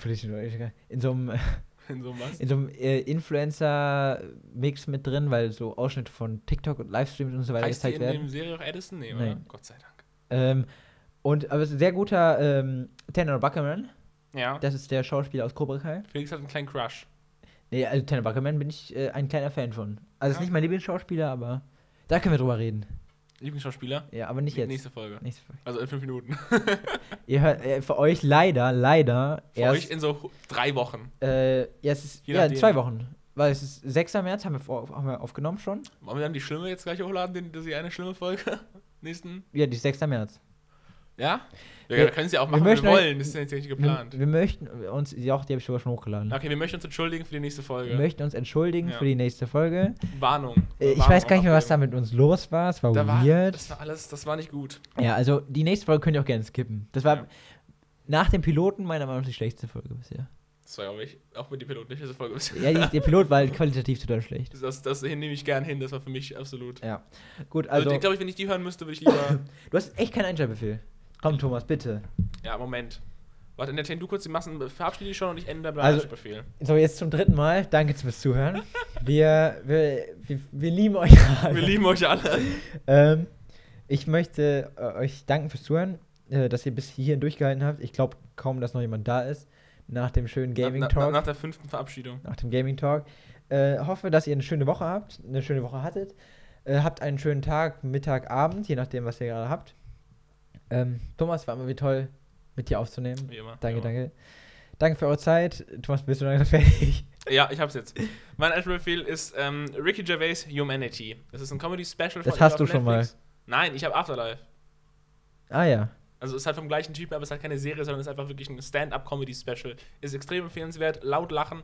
in so einem In so was. in so einem äh, Influencer-Mix mit drin, weil so Ausschnitte von TikTok und Livestreams und so weiter Heißt gezeigt in werden. dem Serie auch Addison? Nee, Nein. oder? Gott sei Dank. Ähm, und aber es ist ein sehr guter ähm, Tanner Buckerman. Ja. Das ist der Schauspieler aus Cobra Kai. Felix hat einen kleinen Crush. Nee, also Tanner Buckerman bin ich äh, ein kleiner Fan von. Also ist Ja. nicht mein Lieblingsschauspieler, aber da können wir drüber reden. Lieblingsschauspieler? Ja, aber nicht jetzt. Nächste Folge. Nächste Folge. Also in fünf Minuten. Ihr hört äh, für euch leider, leider Für erst euch in so drei Wochen. äh, ja, es ist, ja, nachdem. zwei Wochen. Weil es ist 6. März, haben wir, vor, haben wir aufgenommen schon. Wollen wir dann die Schlimme jetzt gleich hochladen, den, die eine schlimme Folge? Nächsten? Ja, die ist 6. März. Ja? Ja, Wir- wir können sie auch wir machen, wir möchten euch- wollen. Das ist ja jetzt nicht Wir, geplant. wir möchten uns, ja, auch die habe ich sogar schon hochgeladen. Okay, wir möchten uns entschuldigen für die nächste Folge. Wir möchten uns entschuldigen Ja. für die nächste Folge. Warnung. Äh, Ich Warnung weiß gar nicht mehr, was da mit uns los war. Es war Da war, weird. das war alles, das war nicht gut. Ja, also die nächste Folge könnt ihr auch gerne skippen. Das war Ja. nach dem Piloten meiner Meinung nach die schlechteste Folge bisher. Das war, glaube ich, auch mit dem Piloten nicht diese Folge. Ja, die, der Pilot war halt qualitativ total schlecht. Das, das nehme ich gern hin, das war für mich absolut. Ja. Gut, Also, also, ich glaube, wenn ich die hören müsste, würde ich lieber. du hast echt keinen Einschaltbefehl. Komm, Thomas, bitte. ja, Moment. Warte, entertain du kurz die Massen, verabschiede dich schon und ich ende der Also- Befehl. So, jetzt zum dritten Mal. Danke fürs Zuhören. Wir, wir, wir, wir lieben euch alle. Wir lieben euch alle. Ähm, ich möchte äh, euch danken fürs Zuhören, äh, dass ihr bis hierhin durchgehalten habt. Ich glaube kaum, dass noch jemand da ist. Nach dem schönen Gaming na, Talk. na, nach der fünften Verabschiedung. nach dem Gaming Talk. Äh, hoffe, dass ihr eine schöne Woche habt, eine schöne Woche hattet. Äh, habt einen schönen Tag, Mittag, Abend, je nachdem, was ihr gerade habt. Ähm, Thomas, war immer wie toll, mit dir aufzunehmen. Wie immer. Danke, wie immer. danke. Danke für eure Zeit. Thomas, bist du langsam fertig? Ja, ich hab's jetzt. Mein Befehl ist ähm, Ricky Gervais Humanity. Das ist ein Comedy-Special Das von hast ihm du schon Netflix. Nein, ich habe Afterlife. Ah ja. Also ist halt vom gleichen Typ, aber es ist halt keine Serie, sondern ist einfach wirklich ein Stand-up-Comedy-Special. Ist extrem empfehlenswert, laut lachen.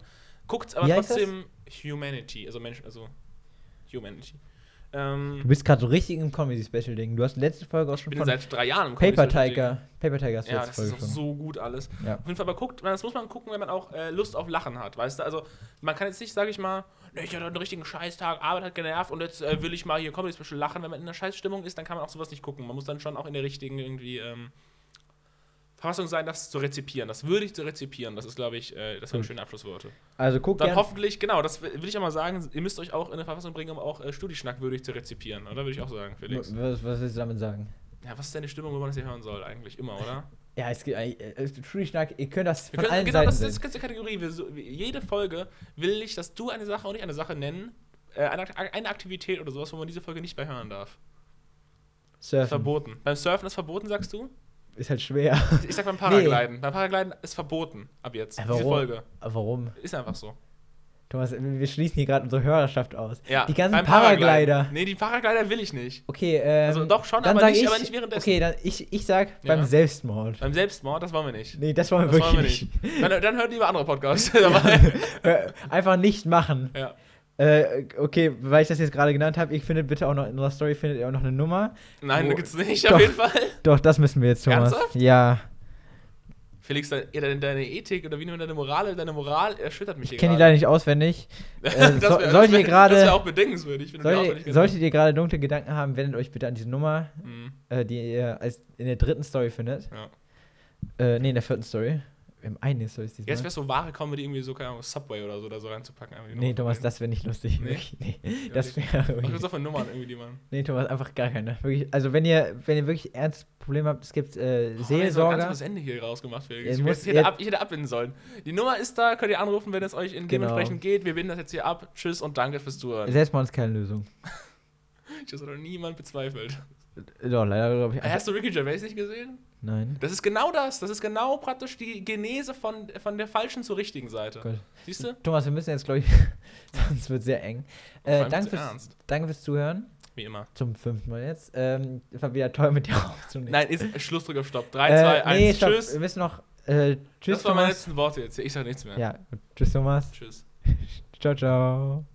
Guckt's aber trotzdem Humanity, also Mensch, also Humanity. Ähm, Du bist gerade so richtig im Comedy-Special-Ding. Du hast die letzte Folge auch ich schon bin von seit drei Jahren im Paper Comedy-Special Tiger. Paper Tiger hast du Ja, letzte das Folge ist schon. so gut alles. Ja. Auf jeden Fall aber guckt, das muss man gucken, wenn man auch äh, Lust auf Lachen hat, weißt du? Also man kann jetzt nicht, sage ich mal, ne, ich hatte einen richtigen Scheißtag, Arbeit hat genervt und jetzt äh, will ich mal hier Comedy Special lachen. Wenn man in einer Scheißstimmung ist, dann kann man auch sowas nicht gucken. Man muss dann schon auch in der richtigen irgendwie ähm, Verfassung sein, das zu rezipieren, das würdig zu rezipieren. Das ist, glaube ich, äh, das sind Gut. schöne Abschlussworte. Also guck Dann hoffentlich, genau, das will ich auch mal sagen, ihr müsst euch auch in eine Verfassung bringen, um auch äh, Studieschnack würdig zu rezipieren, oder? Würde ich auch sagen, Felix. Was, was willst du damit sagen? Ja, was ist deine Stimmung, wo man das hier hören soll? Eigentlich immer, oder? Ja, es gibt. Äh, Schnack, ihr könnt das Wir von können, allen genau, Seiten das ist sehen. die ganze Kategorie. Wir, jede Folge will ich, dass du eine Sache und ich eine Sache nennen. Äh, eine, eine Aktivität oder sowas, wo man diese Folge nicht bei hören darf. Surfen. Verboten. Beim Surfen ist verboten, sagst du? Ist halt schwer. Ich sag beim Paragliden. Beim Paragliden ist verboten ab jetzt. Äh, Diese warum? Folge. Aber warum? Ist einfach so. Thomas, wir schließen hier gerade unsere Hörerschaft aus. Ja, Die ganzen beim Paraglider. Nee, die Paraglider will ich nicht. Okay, ähm, Also doch schon, dann aber nicht- ich, aber nicht währenddessen. Okay, dann ich, ich sag Ja. beim Selbstmord. Beim Selbstmord, das wollen wir nicht. Nee, das wollen wir Das wirklich wollen wir nicht. nicht. Dann, dann hört lieber andere Podcasts. dabei. Äh, Einfach nicht machen. ja. Äh, okay, weil ich das jetzt gerade genannt habe, ich findet bitte auch noch in unserer Story findet ihr auch noch eine Nummer. Nein, Wo- da gibt's nicht, Doch. auf jeden Fall. Doch, das müssen wir jetzt, Thomas. Ernsthaft? Ja. Felix, deine, deine, Ethik oder wie man deine Moral, deine Moral erschüttert mich hier Ich kenne die leider nicht auswendig. Äh, so, Das wär- solltet ihr gerade Das wäre auch bedenkenswürdig. solltet, solltet ihr gerade dunkle Gedanken haben, wendet euch bitte an diese Nummer. Mhm. äh, die ihr als in der dritten Story findet. Ja. Äh, nee, in der vierten Story. Wir haben eine Story diesmal. Jetzt wäre so wahre Comedy irgendwie so, keine Ahnung, Subway oder so da so reinzupacken. Nee. Thomas, das wäre nicht lustig. Nee? Nee. Ja, Das wäre auch für Nummern irgendwie, die man. Nee, Thomas, einfach gar keine. Wirklich, also wenn ihr, wenn ihr wirklich ernst Probleme habt, es gibt äh, Oh, so Seelsorger. ganz das Ende hier rausgemacht, Felix. Ich, ich, hätte ab, ich hätte abbinden sollen. Die Nummer ist da, könnt ihr anrufen, wenn es euch in Genau. dementsprechend geht. Wir binden das jetzt hier ab. Tschüss und danke fürs Zuhören. Selbstmord ist keine Lösung. Das hat noch niemand bezweifelt. Doch, leider glaube ich. Hast du Ricky Gervais nicht gesehen? Nein. Das ist genau das. Das ist genau praktisch die Genese von, von der falschen zur richtigen Seite. Gott. Siehst du? Thomas, wir müssen jetzt, glaube ich, sonst wird sehr eng. Äh, danke, fürs, ernst. danke fürs Zuhören. Wie immer. Zum fünften Mal jetzt. Ähm, es war wieder toll mit dir aufzunehmen. Nein, ist Schlussdruck auf Stopp. 3, äh, 2, 1. nee, stopp. Tschüss. Wir müssen noch. Äh, tschüss, das waren meine letzten Worte jetzt. Ich sag nichts mehr. Ja, tschüss, Thomas. Tschüss. Ciao, ciao.